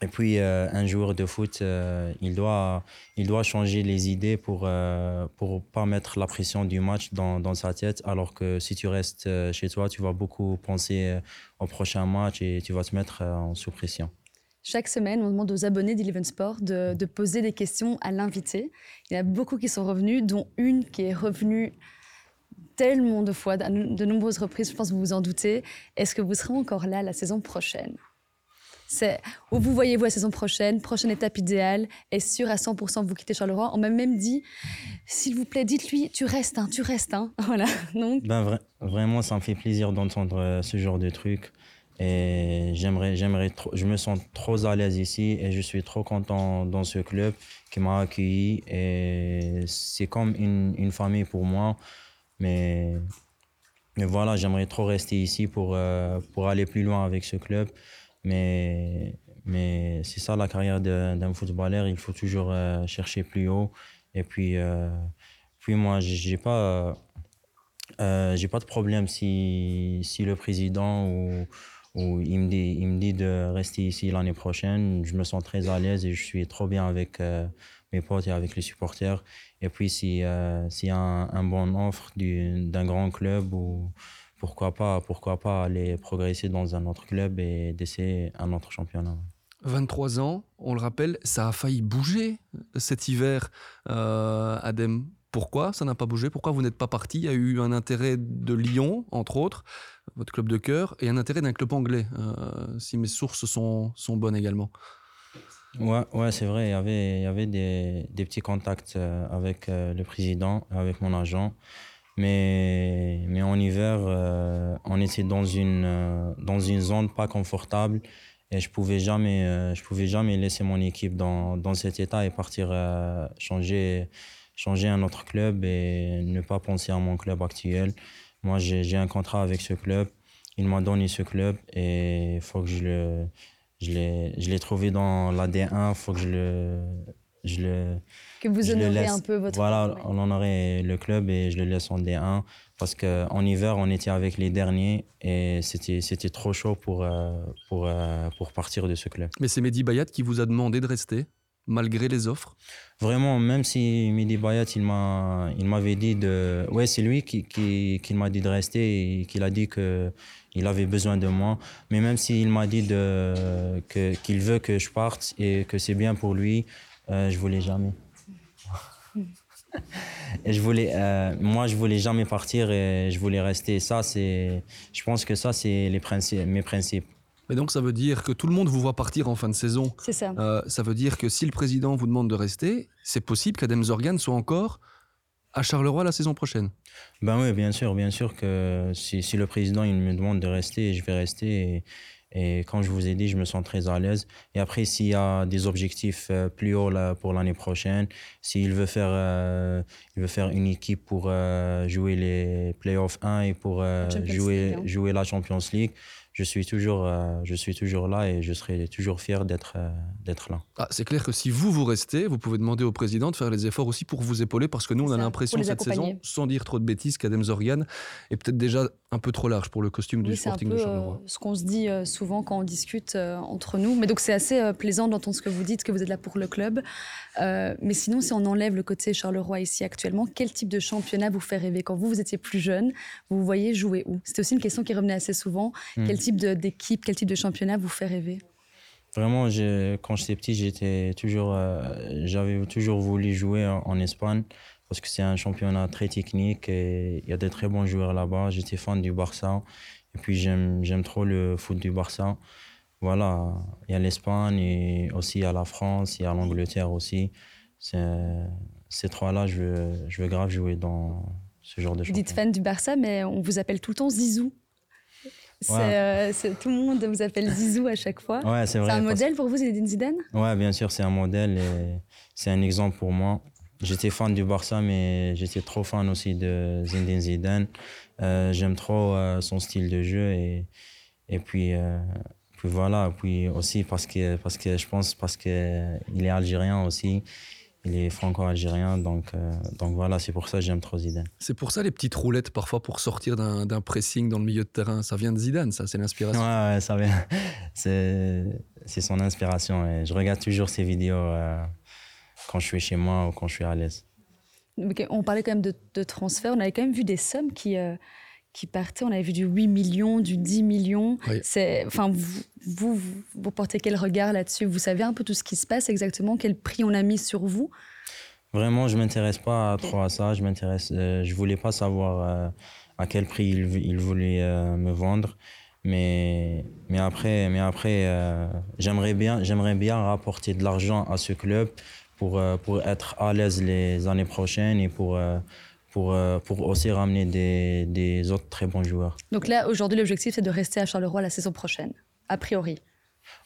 Et puis, euh, un joueur de foot, euh, il, doit, il doit changer les idées pour ne pas mettre la pression du match dans, dans, sa tête. Alors que si tu restes chez toi, tu vas beaucoup penser au prochain match et tu vas te mettre en sous pression. Chaque semaine, on demande aux abonnés d'Eleven Sport de, poser des questions à l'invité. Il y a beaucoup qui sont revenus, dont une qui est revenue tellement de fois, de nombreuses reprises, je pense que vous vous en doutez. Est-ce que vous serez encore là la saison prochaine? Où vous voyez-vous la saison prochaine, prochaine étape idéale, est-ce sûr à 100% vous quittez Charleroi? On m'a même dit, s'il vous plaît, dites-lui, tu restes, hein, tu restes. Hein. Voilà. Donc... Ben, vraiment, ça me fait plaisir d'entendre euh, ce genre de trucs. Et j'aimerais, j'aimerais je me sens trop à l'aise ici et je suis trop content dans ce club qui m'a accueilli. Et c'est comme une, une, famille pour moi. Mais, mais voilà, j'aimerais trop rester ici pour, euh, pour aller plus loin avec ce club. Mais, mais c'est ça la carrière d'un footballeur. Il faut toujours euh, chercher plus haut. Et puis, euh, puis moi, j'ai pas. j'ai pas de problème si, si le président ou, où il me dit, il me dit de rester ici l'année prochaine. Je me sens très à l'aise et je suis trop bien avec euh, mes potes et avec les supporters. Et puis, s'il euh, y a un, bon offre d'un grand club, ou pourquoi pas, pourquoi pas aller progresser dans un autre club et d'essayer un autre championnat. 23 ans, on le rappelle, ça a failli bouger cet hiver, euh, Adem. Pourquoi ça n'a pas bougé? Pourquoi vous n'êtes pas parti? Il y a eu un intérêt de Lyon, entre autres votre club de cœur, et un intérêt d'un club anglais, euh, si mes sources sont, sont bonnes également. Ouais, ouais c'est vrai. Il y avait, il y avait des, des petits contacts euh, avec euh, le président, avec mon agent. Mais, mais en hiver, on était dans une, dans une zone pas confortable et je pouvais jamais, pouvais jamais laisser mon équipe dans, dans cet état et partir changer, changer un autre club et ne pas penser à mon club actuel. Moi, j'ai un contrat avec ce club. Il m'a donné ce club et il faut que je le. Je l'ai trouvé dans la D1, il faut que je le, je le. Que vous honorez un peu votre. Voilà, on honorait le club et je le laisse en D1 parce qu'en hiver, on était avec les derniers et c'était trop chaud pour, euh, pour, euh, pour partir de ce club. Mais c'est Mehdi Bayat qui vous a demandé de rester malgré les offres? Vraiment, même si Midi Bayat, il m'a, il m'avait dit de, ouais, c'est lui qui, qui, qui m'a dit de rester et qu'il a dit que il avait besoin de moi. Mais même s'il m'a dit de, que, qu'il veut que je parte et que c'est bien pour lui, euh, je voulais jamais. et je voulais, euh, moi, je voulais jamais partir et je voulais rester. Ça, c'est, je pense que ça, c'est les principes, mes principes. Mais donc ça veut dire que tout le monde vous voit partir en fin de saison. C'est ça. Euh, ça veut dire que si le président vous demande de rester, c'est possible qu'Adem Zorgan soit encore à Charleroi la saison prochaine. Ben oui, bien sûr, bien sûr que si, le président il me demande de rester, je vais rester. Et, quand je vous ai dit, je me sens très à l'aise. Et après, s'il y a des objectifs euh, plus hauts là, pour l'année prochaine, s'il veut faire, euh, il veut faire une équipe pour jouer les playoffs 1 et pour jouer, hein. jouer la Champions League, je suis toujours, euh, je suis toujours là et je serai toujours fier d'être euh, d'être là. Ah, c'est clair que si vous, vous restez, vous pouvez demander au président de faire les efforts aussi pour vous épauler parce que nous, on a l'impression cette saison, sans dire trop de bêtises, qu'Adem Zorgan est peut-être déjà un peu trop large pour le costume du Sporting de Charleroi. Euh, ce qu'on se dit souvent quand on discute entre nous. Mais donc, c'est assez plaisant d'entendre ce que vous dites, que vous êtes là pour le club. mais sinon, si on enlève le côté Charleroi ici actuellement, quel type de championnat vous fait rêver? Quand vous, vous étiez plus jeune, vous voyez jouer où? C'était aussi une question qui revenait assez souvent. Hmm. Quel type d'équipe, quel type de championnat vous fait rêver? Vraiment, quand j'étais petit, j'étais toujours, euh, j'avais toujours voulu jouer en, Espagne parce que c'est un championnat très technique et il y a de très bons joueurs là-bas. J'étais fan du Barça et puis j'aime trop le foot du Barça. Voilà, il y a l'Espagne et aussi il y a la France, il y a l'Angleterre aussi. Ces trois-là, je veux, je veux grave jouer dans ce genre de choses. Vous dites fan du Barça, mais on vous appelle tout le temps Zizou. Euh, c'est, tout le monde vous appelle Zizou à chaque fois. Ouais, c'est un modèle pour vous, Zinedine Zidane? Ouais, bien sûr, c'est un modèle et c'est un exemple pour moi. J'étais fan du Barça, mais j'étais trop fan aussi de Zinedine Zidane. Euh, j'aime trop euh, son style de jeu et, et puis, puis voilà. Puis aussi parce que, parce que je pense parce qu'il est algérien aussi il est franco-algérien, donc, euh, donc voilà, c'est pour ça que j'aime trop Zidane. C'est pour ça les petites roulettes parfois pour sortir d'un pressing dans le milieu de terrain, ça vient de Zidane, ça, c'est l'inspiration. Ouais, ça vient, c'est son inspiration. Et je regarde toujours ses vidéos euh, quand je suis chez moi ou quand je suis à l'aise. On parlait quand même de, de, transfert, on avait quand même vu des sommes qui, euh, qui partaient. On avait vu du 8 millions, du 10 millions. C'est, enfin, vous, vous, vous, portez quel regard là-dessus? Vous savez un peu tout ce qui se passe exactement? Quel prix on a mis sur vous? Vraiment, je m'intéresse pas trop à ça. Je m'intéresse. Euh, je voulais pas savoir euh, à quel prix il, il voulait euh, me vendre. Mais, mais après, mais après j'aimerais bien, j'aimerais bien rapporter de l'argent à ce club pour, pour être à l'aise les années prochaines et pour pour, euh, pour aussi ramener des, des, autres très bons joueurs. Donc là, aujourd'hui, l'objectif, c'est de rester à Charleroi la saison prochaine, a priori.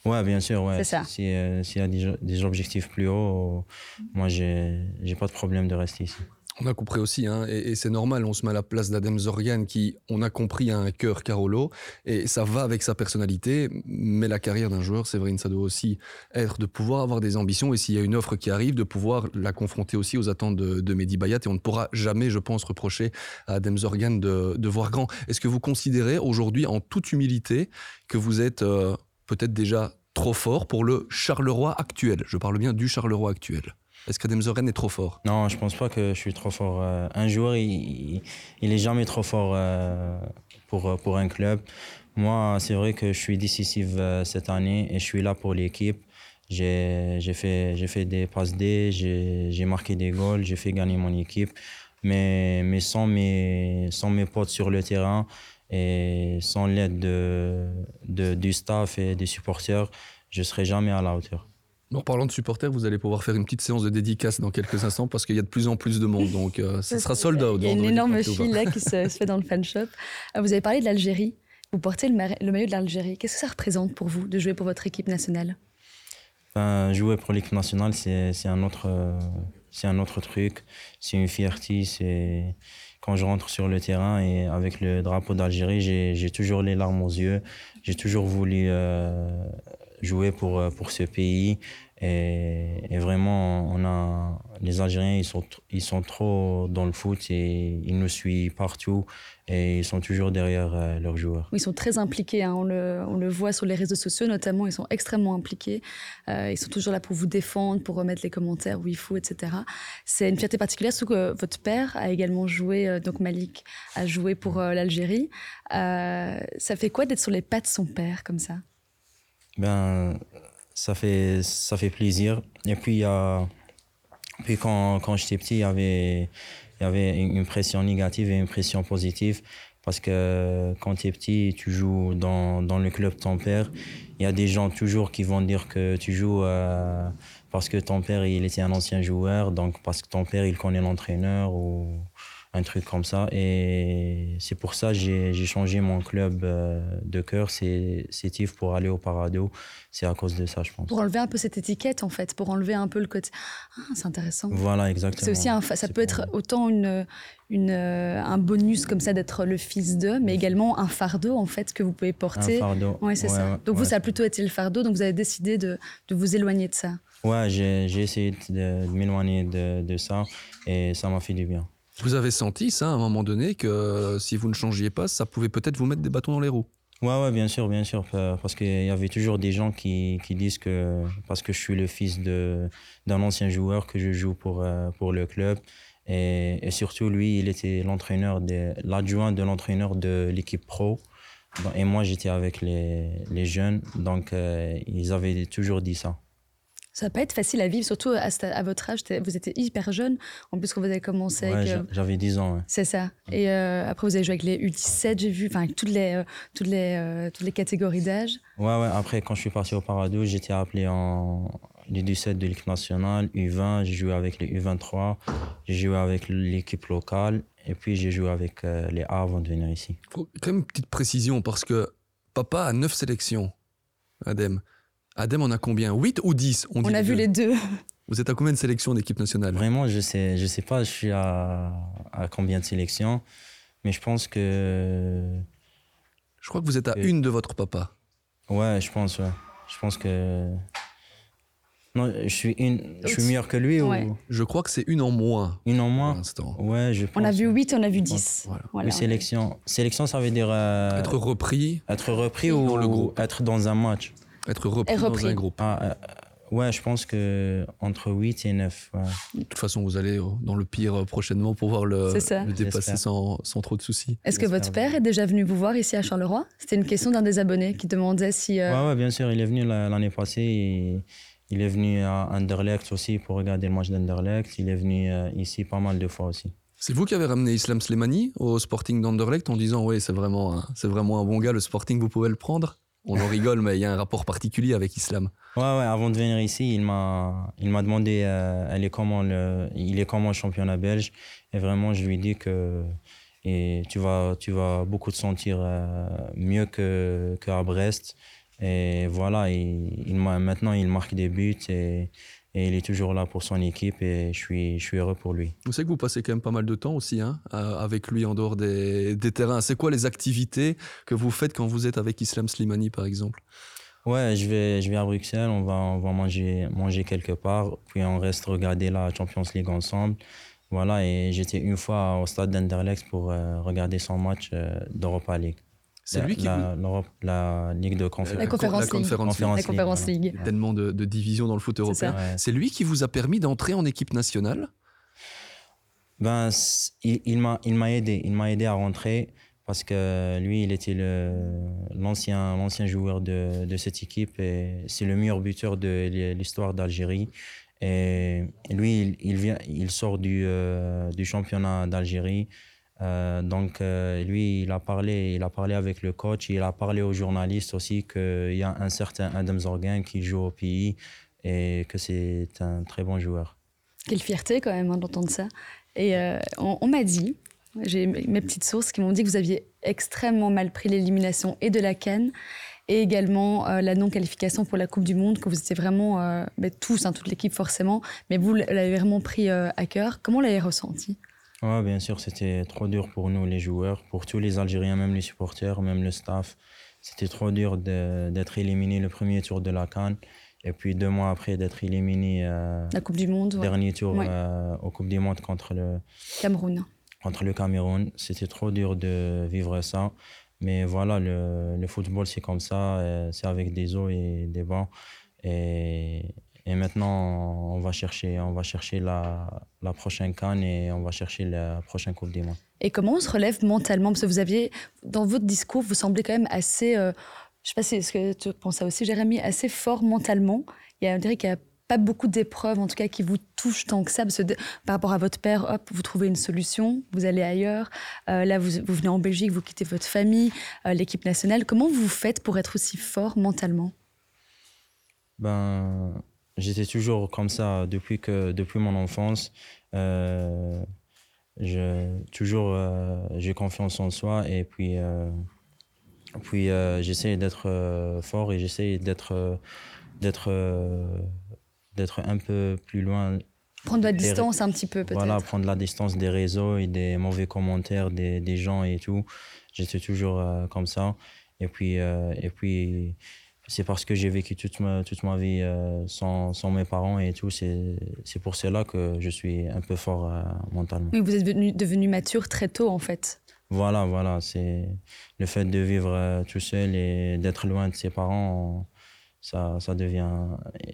Ouais, bien sûr. Ouais. C'est ça. Euh, s'il y a des, des, objectifs plus hauts, moi, j'ai pas de problème de rester ici. On a compris aussi, hein, et, c'est normal, on se met à la place d'Adem Zorgan qui, on a compris, a un cœur Carolo, et ça va avec sa personnalité, mais la carrière d'un joueur, Séverine, ça doit aussi être de pouvoir avoir des ambitions, et s'il y a une offre qui arrive, de pouvoir la confronter aussi aux attentes de, de Mehdi Bayat, et on ne pourra jamais, je pense, reprocher à Adem Zorgan de, voir grand. Est-ce que vous considérez aujourd'hui, en toute humilité, que vous êtes euh, peut-être déjà trop fort pour le Charleroi actuel? Je parle bien du Charleroi actuel. Est-ce que Zoren est trop fort? Non, je pense pas que je suis trop fort. Euh, un joueur, il, il, est jamais trop fort euh, pour, euh, pour un club. Moi, c'est vrai que je suis décisif cette année et je suis là pour l'équipe. J'ai fait, fait des passes D, j'ai marqué des goals, j'ai fait gagner mon équipe. Mais, mais sans, mes, sans mes potes sur le terrain et sans l'aide de, de, du staff et des supporters, je ne serai jamais à la hauteur. En parlant de supporters, vous allez pouvoir faire une petite séance de dédicace dans quelques instants parce qu'il y a de plus en plus de monde. Donc, euh, ça sera sold out. Il y a une énorme file là qui se, fait dans le fan shop. Euh, vous avez parlé de l'Algérie. Vous portez le, maillot de l'Algérie. Qu'est-ce que ça représente pour vous de jouer pour votre équipe nationale? Jouer pour l'équipe nationale, c'est un, autre, c'est un autre truc. C'est une fierté. C'est quand je rentre sur le terrain et avec le drapeau d'Algérie, j'ai toujours les larmes aux yeux. J'ai toujours voulu euh, jouer pour, pour ce pays. Et, vraiment, on a, les Algériens, ils sont, ils sont trop dans le foot et ils nous suivent partout et ils sont toujours derrière euh, leurs joueurs. Ils sont très impliqués, hein. on, le, on, le, voit sur les réseaux sociaux notamment, ils sont extrêmement impliqués. Euh, ils sont toujours là pour vous défendre, pour remettre les commentaires où il faut, etc. C'est une fierté particulière, surtout que votre père a également joué, euh, donc Malik a joué pour l'Algérie. ça fait quoi d'être sur les pas de son père comme ça? Ben, ça fait, ça fait plaisir. Et puis, y a, puis quand, quand j'étais petit, il y avait, y avait une pression négative et une pression positive. Parce que quand tu es petit, tu joues dans, dans le club de ton père. Il y a des gens toujours qui vont dire que tu joues euh, parce que ton père il était un ancien joueur, donc parce que ton père il connaît l'entraîneur ou un truc comme ça. Et c'est pour ça que j'ai changé mon club euh, de cœur, c'est TIF pour aller au Parado. C'est à cause de ça, je pense. Pour enlever un peu cette étiquette, en fait, pour enlever un peu le côté. Ah, c'est intéressant. Voilà, exactement. C'est aussi un, ça peut être autant une, une, un bonus comme ça d'être le fils d'eux, mais également un fardeau, en fait, que vous pouvez porter. Un fardeau. Oui, c'est ça. Donc vous, ça a plutôt été le fardeau, donc vous avez décidé de, de vous éloigner de ça. Ouais, j'ai essayé de, de m'éloigner de, de ça et ça m'a fait du bien. Vous avez senti ça à un moment donné que euh, si vous ne changiez pas, ça pouvait peut-être vous mettre des bâtons dans les roues? Ouais, ouais, bien sûr, bien sûr. Parce qu'il y avait toujours des gens qui, disent que parce que je suis le fils d'un ancien joueur, que je joue pour, euh, pour le club. Et, surtout, lui, il était l'entraîneur, l'adjoint de l'entraîneur de l'équipe pro. Et moi, j'étais avec les, les, jeunes. Donc, euh, ils avaient toujours dit ça. Ça va pas être facile à vivre, surtout à, votre âge. Vous étiez hyper jeune, en plus quand vous avez commencé. Ouais, j'avais 10 ans. C'est ça. Et euh, après, vous avez joué avec les U17, j'ai vu, enfin, toutes les, euh, toutes les, euh, toutes les catégories d'âge. Ouais, ouais. Après, quand je suis parti au Paradou, j'étais appelé en, du 17 de l'équipe nationale, U20, j'ai joué avec les U23, j'ai joué avec l'équipe locale et puis j'ai joué avec euh, les A avant de venir ici. Quand même une petite précision parce que papa a 9 sélections, Adem. Adem en a combien? 8 ou 10 On, on a vu les deux. Vous êtes à combien de sélections d'équipe nationale Vraiment, je sais, je sais pas, je suis à, à combien de sélections, mais je pense que. Je crois que vous êtes à une de votre papa. Ouais, je pense, ouais. Je pense que. Non, je suis, une, je suis meilleur que lui ou... Je crois que c'est une en moins. Une en moins? Ouais, je On a vu 8, on a vu 10. Voilà. sélection. Sélection, ça veut dire. Euh, être repris. Être repris ou dans le groupe. être dans un match. Être repris, dans un groupe. Ah, euh, Ouais, je pense que entre 8 et 9. De toute façon, vous allez dans le pire prochainement pour pouvoir le, le dépasser sans, sans, trop de soucis. Est-ce que votre père est déjà venu vous voir ici à Charleroi? C'était une question d'un des abonnés qui demandait si. Euh... Ouais, bien sûr, il est venu l'année passée. Et il est venu à Anderlecht aussi pour regarder le match d'Anderlecht. Il est venu euh, ici pas mal de fois aussi. C'est vous qui avez ramené Islam Slimani au Sporting d'Anderlecht en disant oui, c'est vraiment, c'est vraiment un bon gars, le Sporting, vous pouvez le prendre on en rigole, mais il y a un rapport particulier avec Islam. Ouais, ouais, avant de venir ici, il m'a, demandé euh, comment le, il est comment le championnat belge? Et vraiment, je lui ai dit que et tu, vas, tu vas beaucoup te sentir euh, mieux qu'à Brest. Et voilà, il, il maintenant, il marque des buts. Et, et il est toujours là pour son équipe et je suis, je suis heureux pour lui. Vous savez que vous passez quand même pas mal de temps aussi hein, avec lui en dehors des, des terrains. C'est quoi les activités que vous faites quand vous êtes avec Islam Slimani par exemple? Ouais, je vais, je vais à Bruxelles, on va, on va manger, manger quelque part, puis on reste regarder la Champions League ensemble. Voilà, et j'étais une fois au stade d'Anderlecht pour euh, regarder son match euh, d'Europa League. C'est lui qui. La, la Ligue de conférence. La Conférence, la conférence League. Tellement de, de divisions dans le foot européen. C'est lui qui vous a permis d'entrer en équipe nationale? Ben, il, il m'a aidé. Il m'a aidé à rentrer parce que lui, il était l'ancien l'ancien joueur de, de, cette équipe et c'est le meilleur buteur de l'histoire d'Algérie. Et lui, il, il, vient, il sort du, euh, du championnat d'Algérie. Euh, donc euh, lui, il a parlé, il a parlé avec le coach, il a parlé aux journalistes aussi qu'il y a un certain Adam Zorgan qui joue au pays et que c'est un très bon joueur. Quelle fierté quand même hein, d'entendre ça. Et euh, on, m'a dit, j'ai mes petites sources qui m'ont dit que vous aviez extrêmement mal pris l'élimination et de la Cannes et également la non-qualification pour la Coupe du Monde, que vous étiez vraiment, ben, tous, hein, toute l'équipe forcément, mais vous l'avez vraiment pris à cœur. Comment l'avez ressenti? Ouais, bien sûr, c'était trop dur pour nous, les joueurs, pour tous les Algériens, même les supporters, même le staff. C'était trop dur d'être éliminé le premier tour de la Cannes. Et puis deux mois après, d'être éliminé. Euh, la Coupe du Monde. Dernier tour euh, au Coupe du Monde contre le. Cameroun. Contre le Cameroun. C'était trop dur de vivre ça. Mais voilà, le, le football, c'est comme ça. Euh, c'est avec des hauts et des bas. Et, et maintenant, on va chercher, on va chercher la, la prochaine canne et on va chercher la prochaine Coupe du Monde. Et comment on se relève mentalement? Parce que vous aviez, dans votre discours, vous semblez quand même assez, euh, je sais pas si que tu penses ça aussi, Jérémy, assez fort mentalement. Il y a, on dirait qu'il n'y a pas beaucoup d'épreuves, en tout cas, qui vous touchent tant que ça. Parce que par rapport à votre père, hop, vous trouvez une solution, vous allez ailleurs. Euh, là, vous, vous, venez en Belgique, vous quittez votre famille, euh, l'équipe nationale. Comment vous faites pour être aussi fort mentalement? Ben J'étais toujours comme ça depuis, que, depuis mon enfance. Euh, je, toujours, euh, j'ai confiance en soi et puis, euh, puis j'essaie d'être fort et j'essaie d'être, d'être, d'être un peu plus loin. Prendre la distance un petit peu peut-être. Voilà, prendre la distance des réseaux et des mauvais commentaires des, des gens et tout. J'étais toujours comme ça. Et puis, et puis c'est parce que j'ai vécu toute ma, toute ma vie euh, sans, sans, mes parents et tout. C'est pour cela que je suis un peu fort euh, mentalement. Oui, vous êtes devenu, devenu, mature très tôt, en fait. Voilà, voilà. C'est le fait de vivre euh, tout seul et d'être loin de ses parents, ça, ça devient.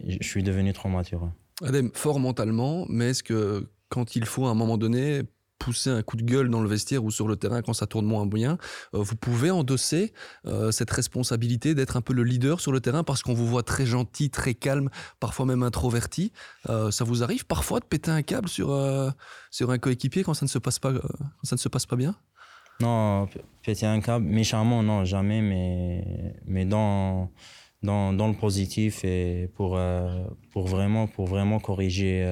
Je suis devenu trop mature. Adem, fort mentalement, mais est-ce que quand il faut à un moment donné pousser un coup de gueule dans le vestiaire ou sur le terrain quand ça tourne moins bien, euh, vous pouvez endosser euh, cette responsabilité d'être un peu le leader sur le terrain parce qu'on vous voit très gentil, très calme, parfois même introverti. Euh, ça vous arrive parfois de péter un câble sur, sur un coéquipier quand ça ne se passe pas, ça ne se passe pas bien? Non, péter un câble, méchamment, non, jamais, mais, mais dans, dans, dans, le positif et pour, pour, vraiment, pour vraiment corriger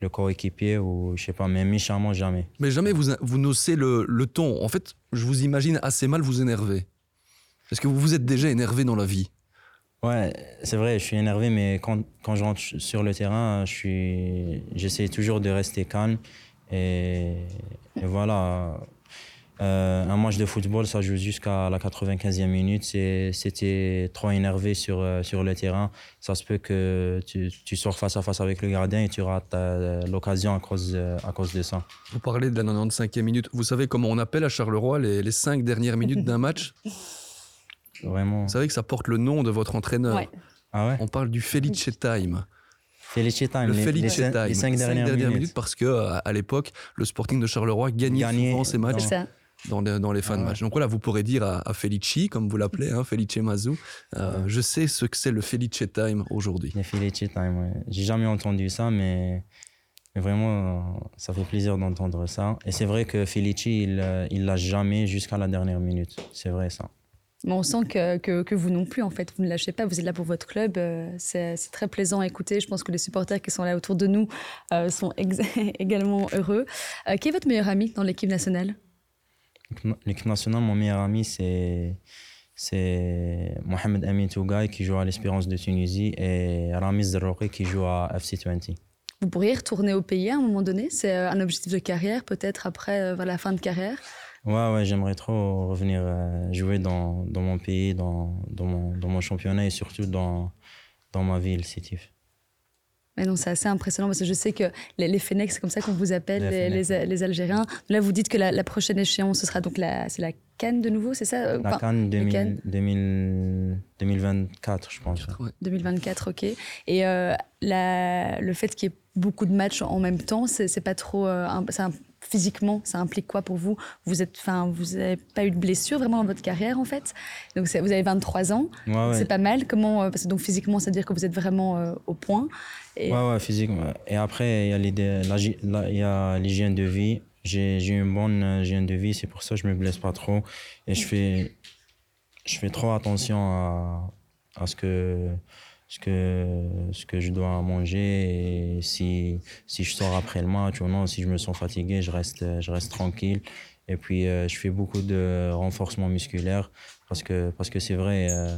le coéquipier ou je sais pas, mais méchamment jamais. Mais jamais vous, vous nocez le, le ton. En fait, je vous imagine assez mal vous énerver. Est-ce que vous vous êtes déjà énervé dans la vie Ouais, c'est vrai, je suis énervé, mais quand, quand je rentre sur le terrain, je suis, j'essaie toujours de rester calme. Et, et voilà, euh, un match de football, ça joue jusqu'à la 95e minute. C'était trop énervé sur, euh, sur le terrain. Ça se peut que tu, tu sors face à face avec le gardien et tu rates euh, l'occasion à cause, à cause de ça. Vous parlez de la 95e minute. Vous savez comment on appelle à Charleroi les, les cinq dernières minutes d'un match? Vraiment. Vous savez que ça porte le nom de votre entraîneur. Ah ouais? On parle du Felice Time. Felice Time. Le Felice Time. Les cinq, dernières, minutes. parce que à, l'époque, le Sporting de Charleroi gagnait souvent ses matchs dans les, dans les fins de match. Donc voilà, vous pourrez dire à, Felici, comme vous l'appelez, hein, Felice Mazou, euh, je sais ce que c'est le Felice Time aujourd'hui. Le Felice Time, ouais. J'ai jamais entendu ça, mais, mais vraiment, ça fait plaisir d'entendre ça. Et c'est vrai que Felice, il euh, il lâche jamais jusqu'à la dernière minute. C'est vrai ça. Mais on sent que, que, que, vous non plus, en fait, vous ne lâchez pas, vous êtes là pour votre club. Euh, c'est très plaisant à écouter. Je pense que les supporters qui sont là autour de nous sont également heureux. qui est votre meilleur ami dans l'équipe nationale? L'équipe nationale, mon meilleur ami, c'est c'est Mohamed Amin Tougaï qui joue à l'Espérance de Tunisie et Ramiz Zerouri qui joue à FC20. Vous pourriez retourner au pays à un moment donné? C'est euh, un objectif de carrière, peut-être après euh, la fin de carrière? Ouais, ouais j'aimerais trop revenir euh, jouer dans, dans, mon pays, dans, dans, mon, dans, mon, championnat et surtout dans, dans ma ville, Sétif c'est assez impressionnant parce que je sais que les, les Fennecs, c'est comme ça qu'on vous appelle, les, les, Algériens. Là, vous dites que la, prochaine échéance, ce sera donc la, c'est la Cannes de nouveau, c'est ça euh, La Cannes, 2024, je pense. 2024, ok. Et euh, la, le fait qu'il y ait beaucoup de matchs en même temps, c'est, pas trop. Euh, physiquement, ça implique quoi pour vous? Vous êtes, enfin, vous n'avez pas eu de blessure vraiment dans votre carrière en fait? Donc vous avez 23 ans, c'est pas mal. Comment euh, Parce que donc physiquement, c'est à dire que vous êtes vraiment euh, au point. Et... Ouais, ouais, physiquement. Et après, il y a l'hygiène de vie. J'ai une bonne euh, hygiène de vie, c'est pour ça que je me blesse pas trop et je fais, je fais trop attention à, à ce que ce que, ce que je dois manger et si, si je sors après le match ou non, si je me sens fatigué, je reste, je reste tranquille. Et puis, euh, je fais beaucoup de renforcement musculaire parce que parce que c'est vrai, euh,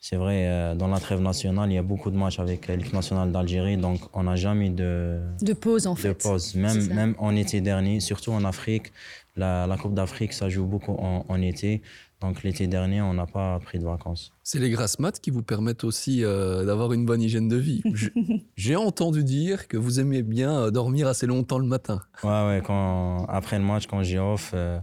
c'est vrai euh, dans la trêve nationale, il y a beaucoup de matchs avec l'équipe nationale d'Algérie, donc on n'a jamais de, de pause en fait. De pause, même, même en été dernier, surtout en Afrique. La, la Coupe d'Afrique, ça joue beaucoup en, en été. Donc l'été dernier, on n'a pas pris de vacances. C'est les grasses maths qui vous permettent aussi euh, d'avoir une bonne hygiène de vie. J'ai entendu dire que vous aimez bien euh, dormir assez longtemps le matin. Ouais, ouais. Quand, après le match, quand j'ai off, euh,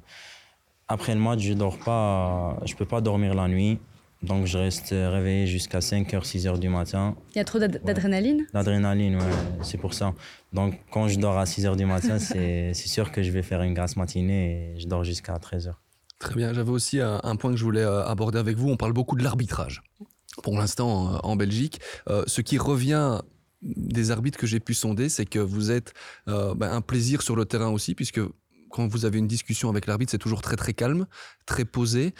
après le match, je dors pas. Je peux pas dormir la nuit. Donc je reste réveillé jusqu'à 5h, 6h du matin. Il y a trop d'adrénaline? D'adrénaline, ouais, c'est pour ça. Donc quand je dors à 6h du matin, c'est sûr que je vais faire une grasse matinée et je dors jusqu'à 13h. Très bien. J'avais aussi un, point que je voulais euh, aborder avec vous. On parle beaucoup de l'arbitrage. Pour l'instant, en Belgique, euh, ce qui revient des arbitres que j'ai pu sonder, c'est que vous êtes euh, ben, un plaisir sur le terrain aussi, puisque quand vous avez une discussion avec l'arbitre, c'est toujours très très calme, très posé.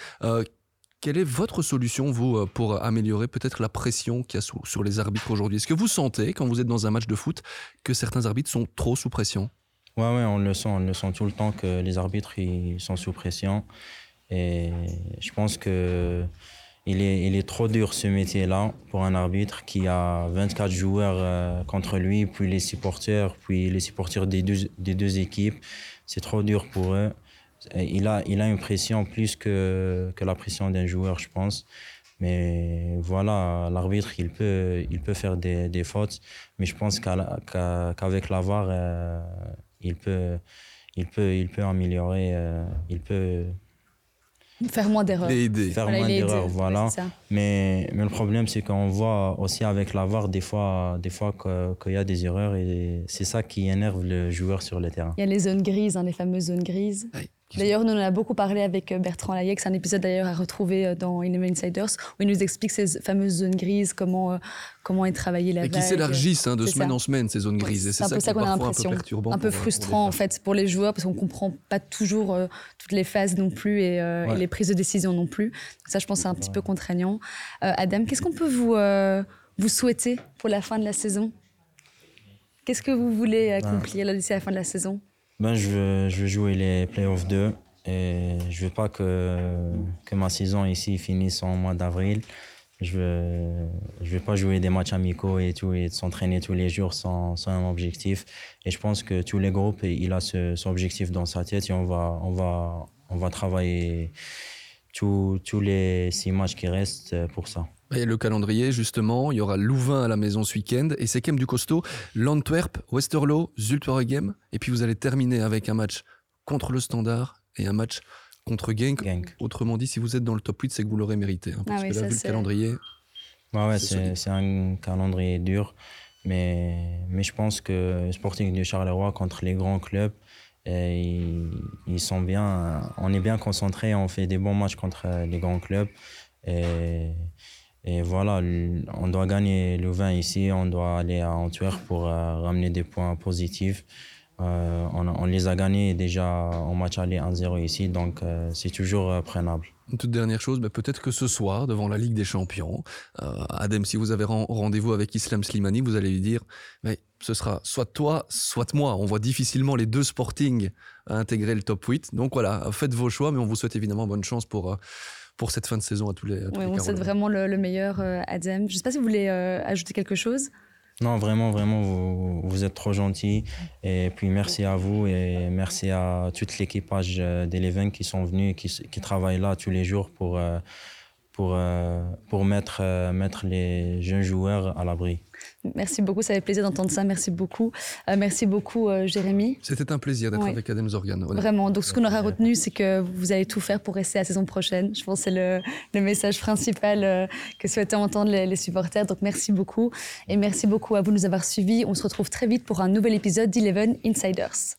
quelle est votre solution, vous, pour améliorer peut-être la pression qu'il y a sur, sur les arbitres aujourd'hui? Est-ce que vous sentez, quand vous êtes dans un match de foot, que certains arbitres sont trop sous pression? Ouais, ouais, on le sent, on le sent tout le temps que les arbitres ils sont sous pression. Et je pense que il est, il est trop dur ce métier-là pour un arbitre qui a 24 joueurs euh, contre lui, puis les supporters, puis les supporters des deux, des deux équipes. C'est trop dur pour eux. il a, il a une pression plus que, que la pression d'un joueur, je pense. Mais voilà, l'arbitre, il peut, il peut faire des, des fautes. Mais je pense qu'avec euh, il peut, il peut, il peut améliorer, euh, il peut faire moins d'erreurs. Faire moins d'erreurs, voilà. mais, mais le problème, c'est qu'on voit aussi avec la VAR des fois, des fois qu'il y a des erreurs et c'est ça qui énerve le joueur sur le terrain. Il y a les zones grises, hein, les fameuses zones grises. D'ailleurs, nous en avons beaucoup parlé avec euh, Bertrand Layek. C'est un épisode d'ailleurs à retrouver euh, dans Eleven Insiders où il nous explique ces fameuses zones grises, comment, euh, comment est travaillé la Et qui s'élargissent hein, de semaine en semaine, ces zones grises. C'est ça, ça qu'on a l'impression. Un peu, frustrant en fait pour les joueurs parce qu'on ne comprend pas toujours toutes les phases non plus et, les prises de décision non plus. ça, je pense, c'est un petit peu contraignant. Adam, qu'est-ce qu'on peut vous, vous souhaiter pour la fin de la saison? Qu'est-ce que vous voulez accomplir là, d'ici la fin de la saison? Ben, je, veux, jouer les playoffs 2 et je veux pas que, que ma saison ici finisse en mois d'avril. Je veux, je veux pas jouer des matchs amicaux et tout et s'entraîner tous les jours sans, sans, un objectif. Et je pense que tous les groupes, il a ce, cet objectif dans sa tête et on va, on va, on va travailler tous, tous les six matchs qui restent pour ça. Et le calendrier, justement, il y aura Louvain à la maison ce week-end et c'est quand même du costaud. L'Antwerp, Westerlo, Zultwaregem. Et puis vous allez terminer avec un match contre le Standard et un match contre Genk. Autrement dit, si vous êtes dans le top 8, c'est que vous l'aurez mérité. Hein, parce ah que là, vu le calendrier. ouais, c'est un calendrier dur. Mais, mais je pense que Sporting de Charleroi contre les grands clubs, et ils, sont bien. On est bien concentrés, on fait des bons matchs contre les grands clubs. Et et voilà, on doit gagner le vin ici, on doit aller à Antwerp pour euh, ramener des points positifs. Euh, on, les a gagnés déjà en match aller 1-0 ici, donc euh, c'est toujours prenable. Une toute dernière chose, bah, peut-être que ce soir, devant la Ligue des Champions, Adem, si vous avez rendez-vous avec Islam Slimani, vous allez lui dire ce sera soit toi, soit moi. On voit difficilement les deux Sporting intégrer le top 8. Donc voilà, faites vos choix, mais on vous souhaite évidemment bonne chance pour pour cette fin de saison à tous les. oui, on souhaite vraiment le, meilleur, euh, Adem. Je ne sais pas si vous voulez euh, ajouter quelque chose. Non, vraiment, vraiment, vous, vous, êtes trop gentil. Et puis merci à vous et merci à toute l'équipage euh, d'Eleven qui sont venus, qui, qui travaillent là tous les jours pour, pour, pour mettre, mettre les jeunes joueurs à l'abri. Merci beaucoup, ça fait plaisir d'entendre ça. Merci beaucoup. Euh, merci beaucoup, euh, Jérémy. C'était un plaisir d'être avec Adam Zorgan. Vraiment. Donc, ce qu'on aura retenu, c'est que vous allez tout faire pour rester la saison prochaine. Je pense que c'est le, le, message principal euh, que souhaitaient entendre les, les, supporters. Donc, merci beaucoup. Et merci beaucoup à vous de nous avoir suivis. On se retrouve très vite pour un nouvel épisode d'Eleven Insiders.